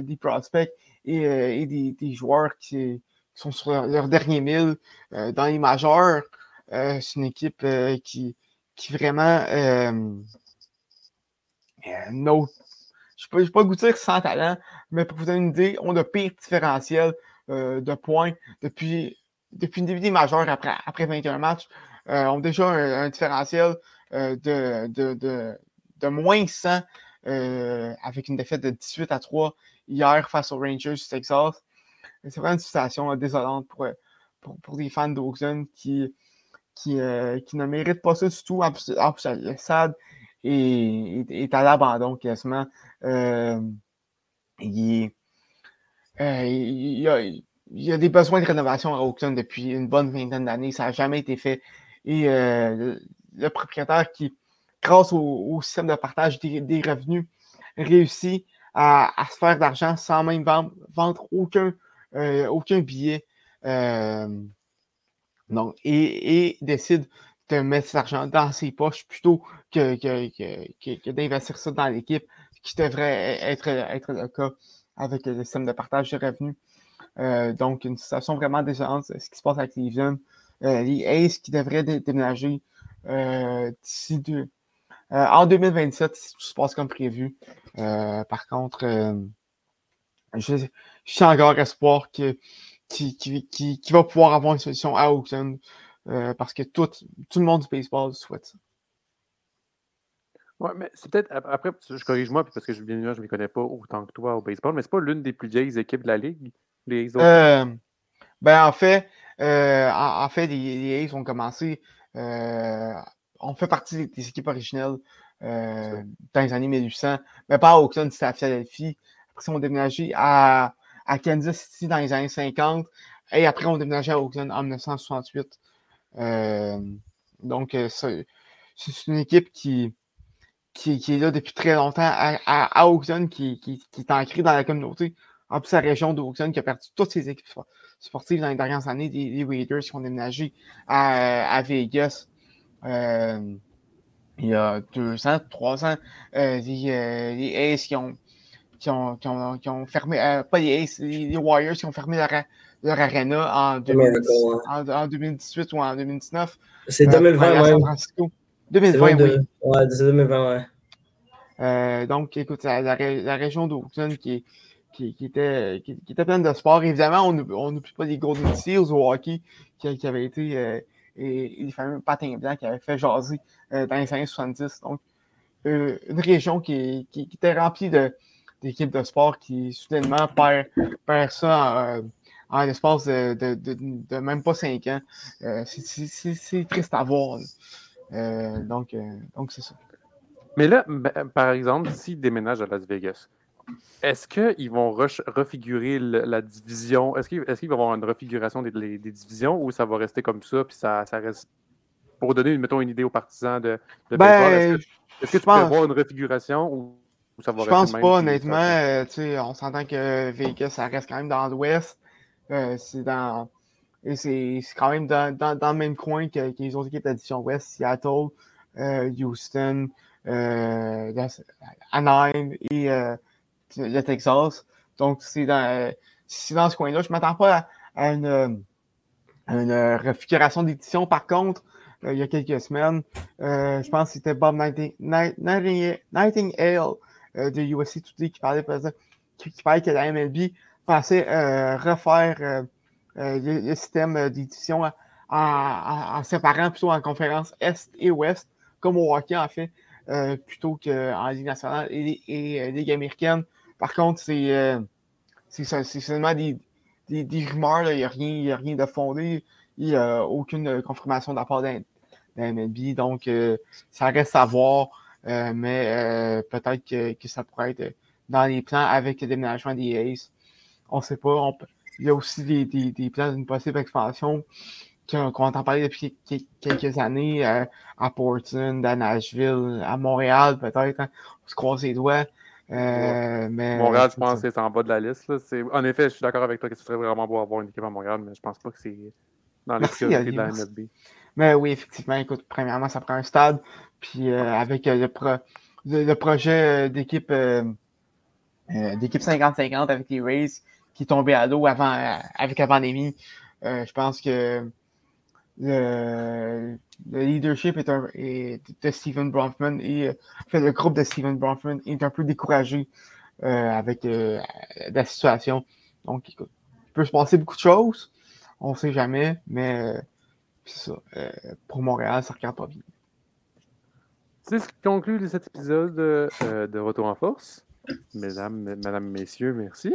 des prospects et, des, joueurs qui, sont sur leur, dernier mille dans les majeurs. c'est une équipe qui, vraiment euh, je ne peux pas vous dire sans talent, mais pour vous donner une idée, on a le pire différentiel euh, de points depuis, depuis une début majeur après, après 21 matchs. Euh, on a déjà un, différentiel euh, de, de, de, de, moins 100 avec une défaite de 18 à 3 hier face aux Rangers du Texas. C'est vraiment une situation désolante pour, pour, pour les fans d'Oakland qui, qui, qui, ne méritent pas ça du tout. En plus, en plus le SAD est, à l'abandon quasiment. Euh, il, euh, il, y a, des besoins de rénovation à Oakland depuis une bonne vingtaine d'années. Ça n'a jamais été fait. Et euh, le, propriétaire qui, grâce au, système de partage des, revenus, réussit à, se faire d'argent sans même vendre, aucun, billet. et, et, décide de mettre cet argent dans ses poches plutôt que, que, que d'investir ça dans l'équipe qui devrait être, être le cas avec le système de partage de revenus. donc, une situation vraiment décevante, ce qui se passe avec Cleveland. les Aces qui devraient déménager deux, en 2027, si tout se passe comme prévu. par contre, je, suis encore espoir que, qui, qui, va pouvoir avoir une solution à Oakland parce que tout, tout le monde du baseball souhaite ça. Oui, mais c'est peut-être. Après, je corrige-moi, parce que je ne m'y connais pas autant que toi au baseball, mais c'est pas l'une des plus vieilles équipes de la Ligue, les autres? Euh, ben, en fait, euh, en, fait, les, A's ont commencé. Euh, on fait partie des, équipes originelles dans les années 1800, mais pas à Oakland, c'était à Philadelphie. Après, ils ont déménagé à, à, Kansas City dans les années 50, et après, on déménagé à Oakland en 1968. Donc, c'est une équipe qui qui, est là depuis très longtemps à, à, qui, qui, est ancré dans la communauté. En plus, la région d'Auckland qui a perdu toutes ses équipes sportives dans les dernières années, les, Raiders qui ont déménagé à, Vegas. Euh, il y a deux ans, trois ans, euh, les, euh, les, Aces qui ont, qui ont, qui ont, fermé, euh, pas les Aces, les, Warriors qui ont fermé leur, leur arena en, 2018 ou en 2019. C'est 2020, ouais. 2020, oui. Ouais, 2020, ouais. Euh, donc, écoute, la, la, région d'Auckland qui, qui, qui, était, qui, était pleine de sport. Évidemment, on n'oublie pas les Golden Seals au hockey qui, avaient été euh, et, les fameux patins blancs qui avaient fait jaser euh, dans les années 70. Donc, euh, une région qui, qui, était remplie d'équipes de, sport qui soudainement perd, perd ça en, en l'espace de, de, de, même pas cinq ans. c'est triste à voir. Euh, donc, euh, donc c'est ça. Mais là, ben, par exemple, s'ils déménagent à Las Vegas, est-ce qu'ils vont refigurer la division? Est-ce qu'il va y avoir une refiguration des, divisions ou ça va rester comme ça? Puis ça, ça reste. Pour donner, mettons, une idée aux partisans de, de ben, est-ce que, tu pense... peux avoir une refiguration ou, ça va je pense pas, honnêtement. Euh, on s'entend que Vegas, ça reste quand même dans l'ouest. C'est dans et c'est quand même dans, dans, dans, le même coin que, que les autres équipes d'addition ouest, Seattle, euh, Houston, euh, Anaheim et euh, le Texas. Donc, c'est dans, dans ce coin-là. Je ne m'attends pas à, une, une refiguration d'édition. Par contre, il y a quelques semaines, je pense que c'était Bob Nightingale, de USC Today qui parlait, qui parlait que la MLB pensait refaire euh, le, système euh, d'édition en, séparant plutôt en conférence Est et Ouest, comme au hockey en fait, euh, plutôt qu'en Ligue nationale et, Ligue américaine. Par contre, c'est seulement des, des, rumeurs, il n'y a, rien, a rien de fondé, il n'y a aucune confirmation de la part d'un MLB, donc ça reste à voir, mais peut-être que, que, ça pourrait être dans les plans avec le déménagement des Aces. On ne sait pas. On, il y a aussi des, des, des plans d'une possible expansion qu'on entend parler depuis quelques années euh, à Portland, à Nashville, à Montréal, peut-être. Hein. On se croise les doigts. Euh, mais, Montréal, je pense que c'est en bas de la liste. Là. En effet, je suis d'accord avec toi que ce serait vraiment beau avoir une équipe à Montréal, mais je pense pas que c'est dans les priorités de la MLB. Mais oui, effectivement, écoute, premièrement, ça prend un stade. Puis euh, avec le, le, projet d'équipe d'équipe 50-50 avec les Rays, qui est tombé à l'eau avant, avec la pandémie. Euh, je pense que le, leadership est, de Stephen Bronfman et fait, le groupe de Stephen Bronfman est un peu découragé euh, avec euh, la situation. Donc, il peut se passer beaucoup de choses. On ne sait jamais, mais ça. pour Montréal, ça ne regarde pas bien. C'est ce qui conclut cet épisode de Retour en force. Mesdames, mesdames, messieurs, merci.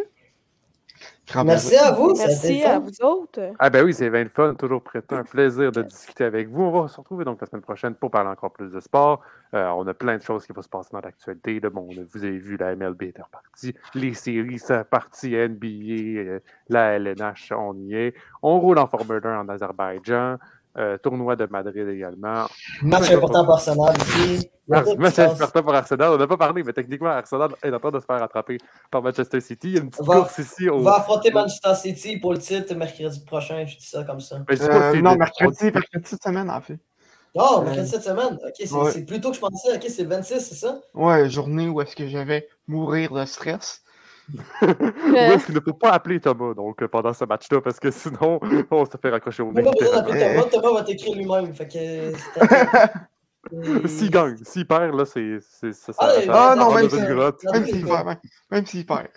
Merci à vous. Merci à vous autres. Ah ben oui, c'est bien le fun, toujours prêt. Un plaisir de discuter avec vous. On va se retrouver donc la semaine prochaine pour parler encore plus de sport. Euh, on a plein de choses qui vont se passer dans l'actualité. Bon, vous avez vu, la MLB est repartie. Les séries, c'est parti. NBA, euh, la LNH, on y est. On roule en Formule 1 en Azerbaïdjan. Euh, tournoi de Madrid également. Match important pour Arsenal ici. Match, important pour Arsenal. On n'a pas parlé, mais techniquement, Arsenal est en train de se faire attraper par Manchester City. Il y a une petite va, course ici. On va affronter Manchester City pour le titre mercredi prochain. Je dis ça comme ça. Euh, non, mercredi, mercredi cette semaine, en fait. Oh, mercredi cette semaine. Ok, c'est plus tôt que je pensais. Ok, c'est le 26, c'est ça? Ouais, journée où est-ce que je vais mourir de stress. Ou est-ce qu'il ne faut pas appeler Thomas donc, pendant ce match-là, parce que sinon, on se fait raccrocher au nez. Pas besoin d'appeler Thomas, Thomas va t'écrire lui-même. Fait que. S'il gagne, s'il perd, là, c'est. Ça, ah, ah non, même s'il perd. Même s'il perd.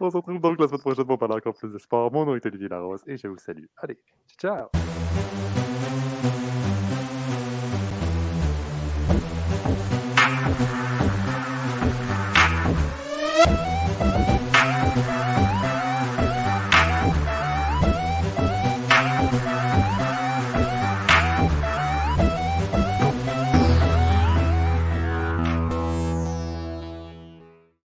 On se retrouve donc la semaine prochaine pour parler encore plus de sport. Mon nom est Olivier Larose et je vous salue. Allez, ciao!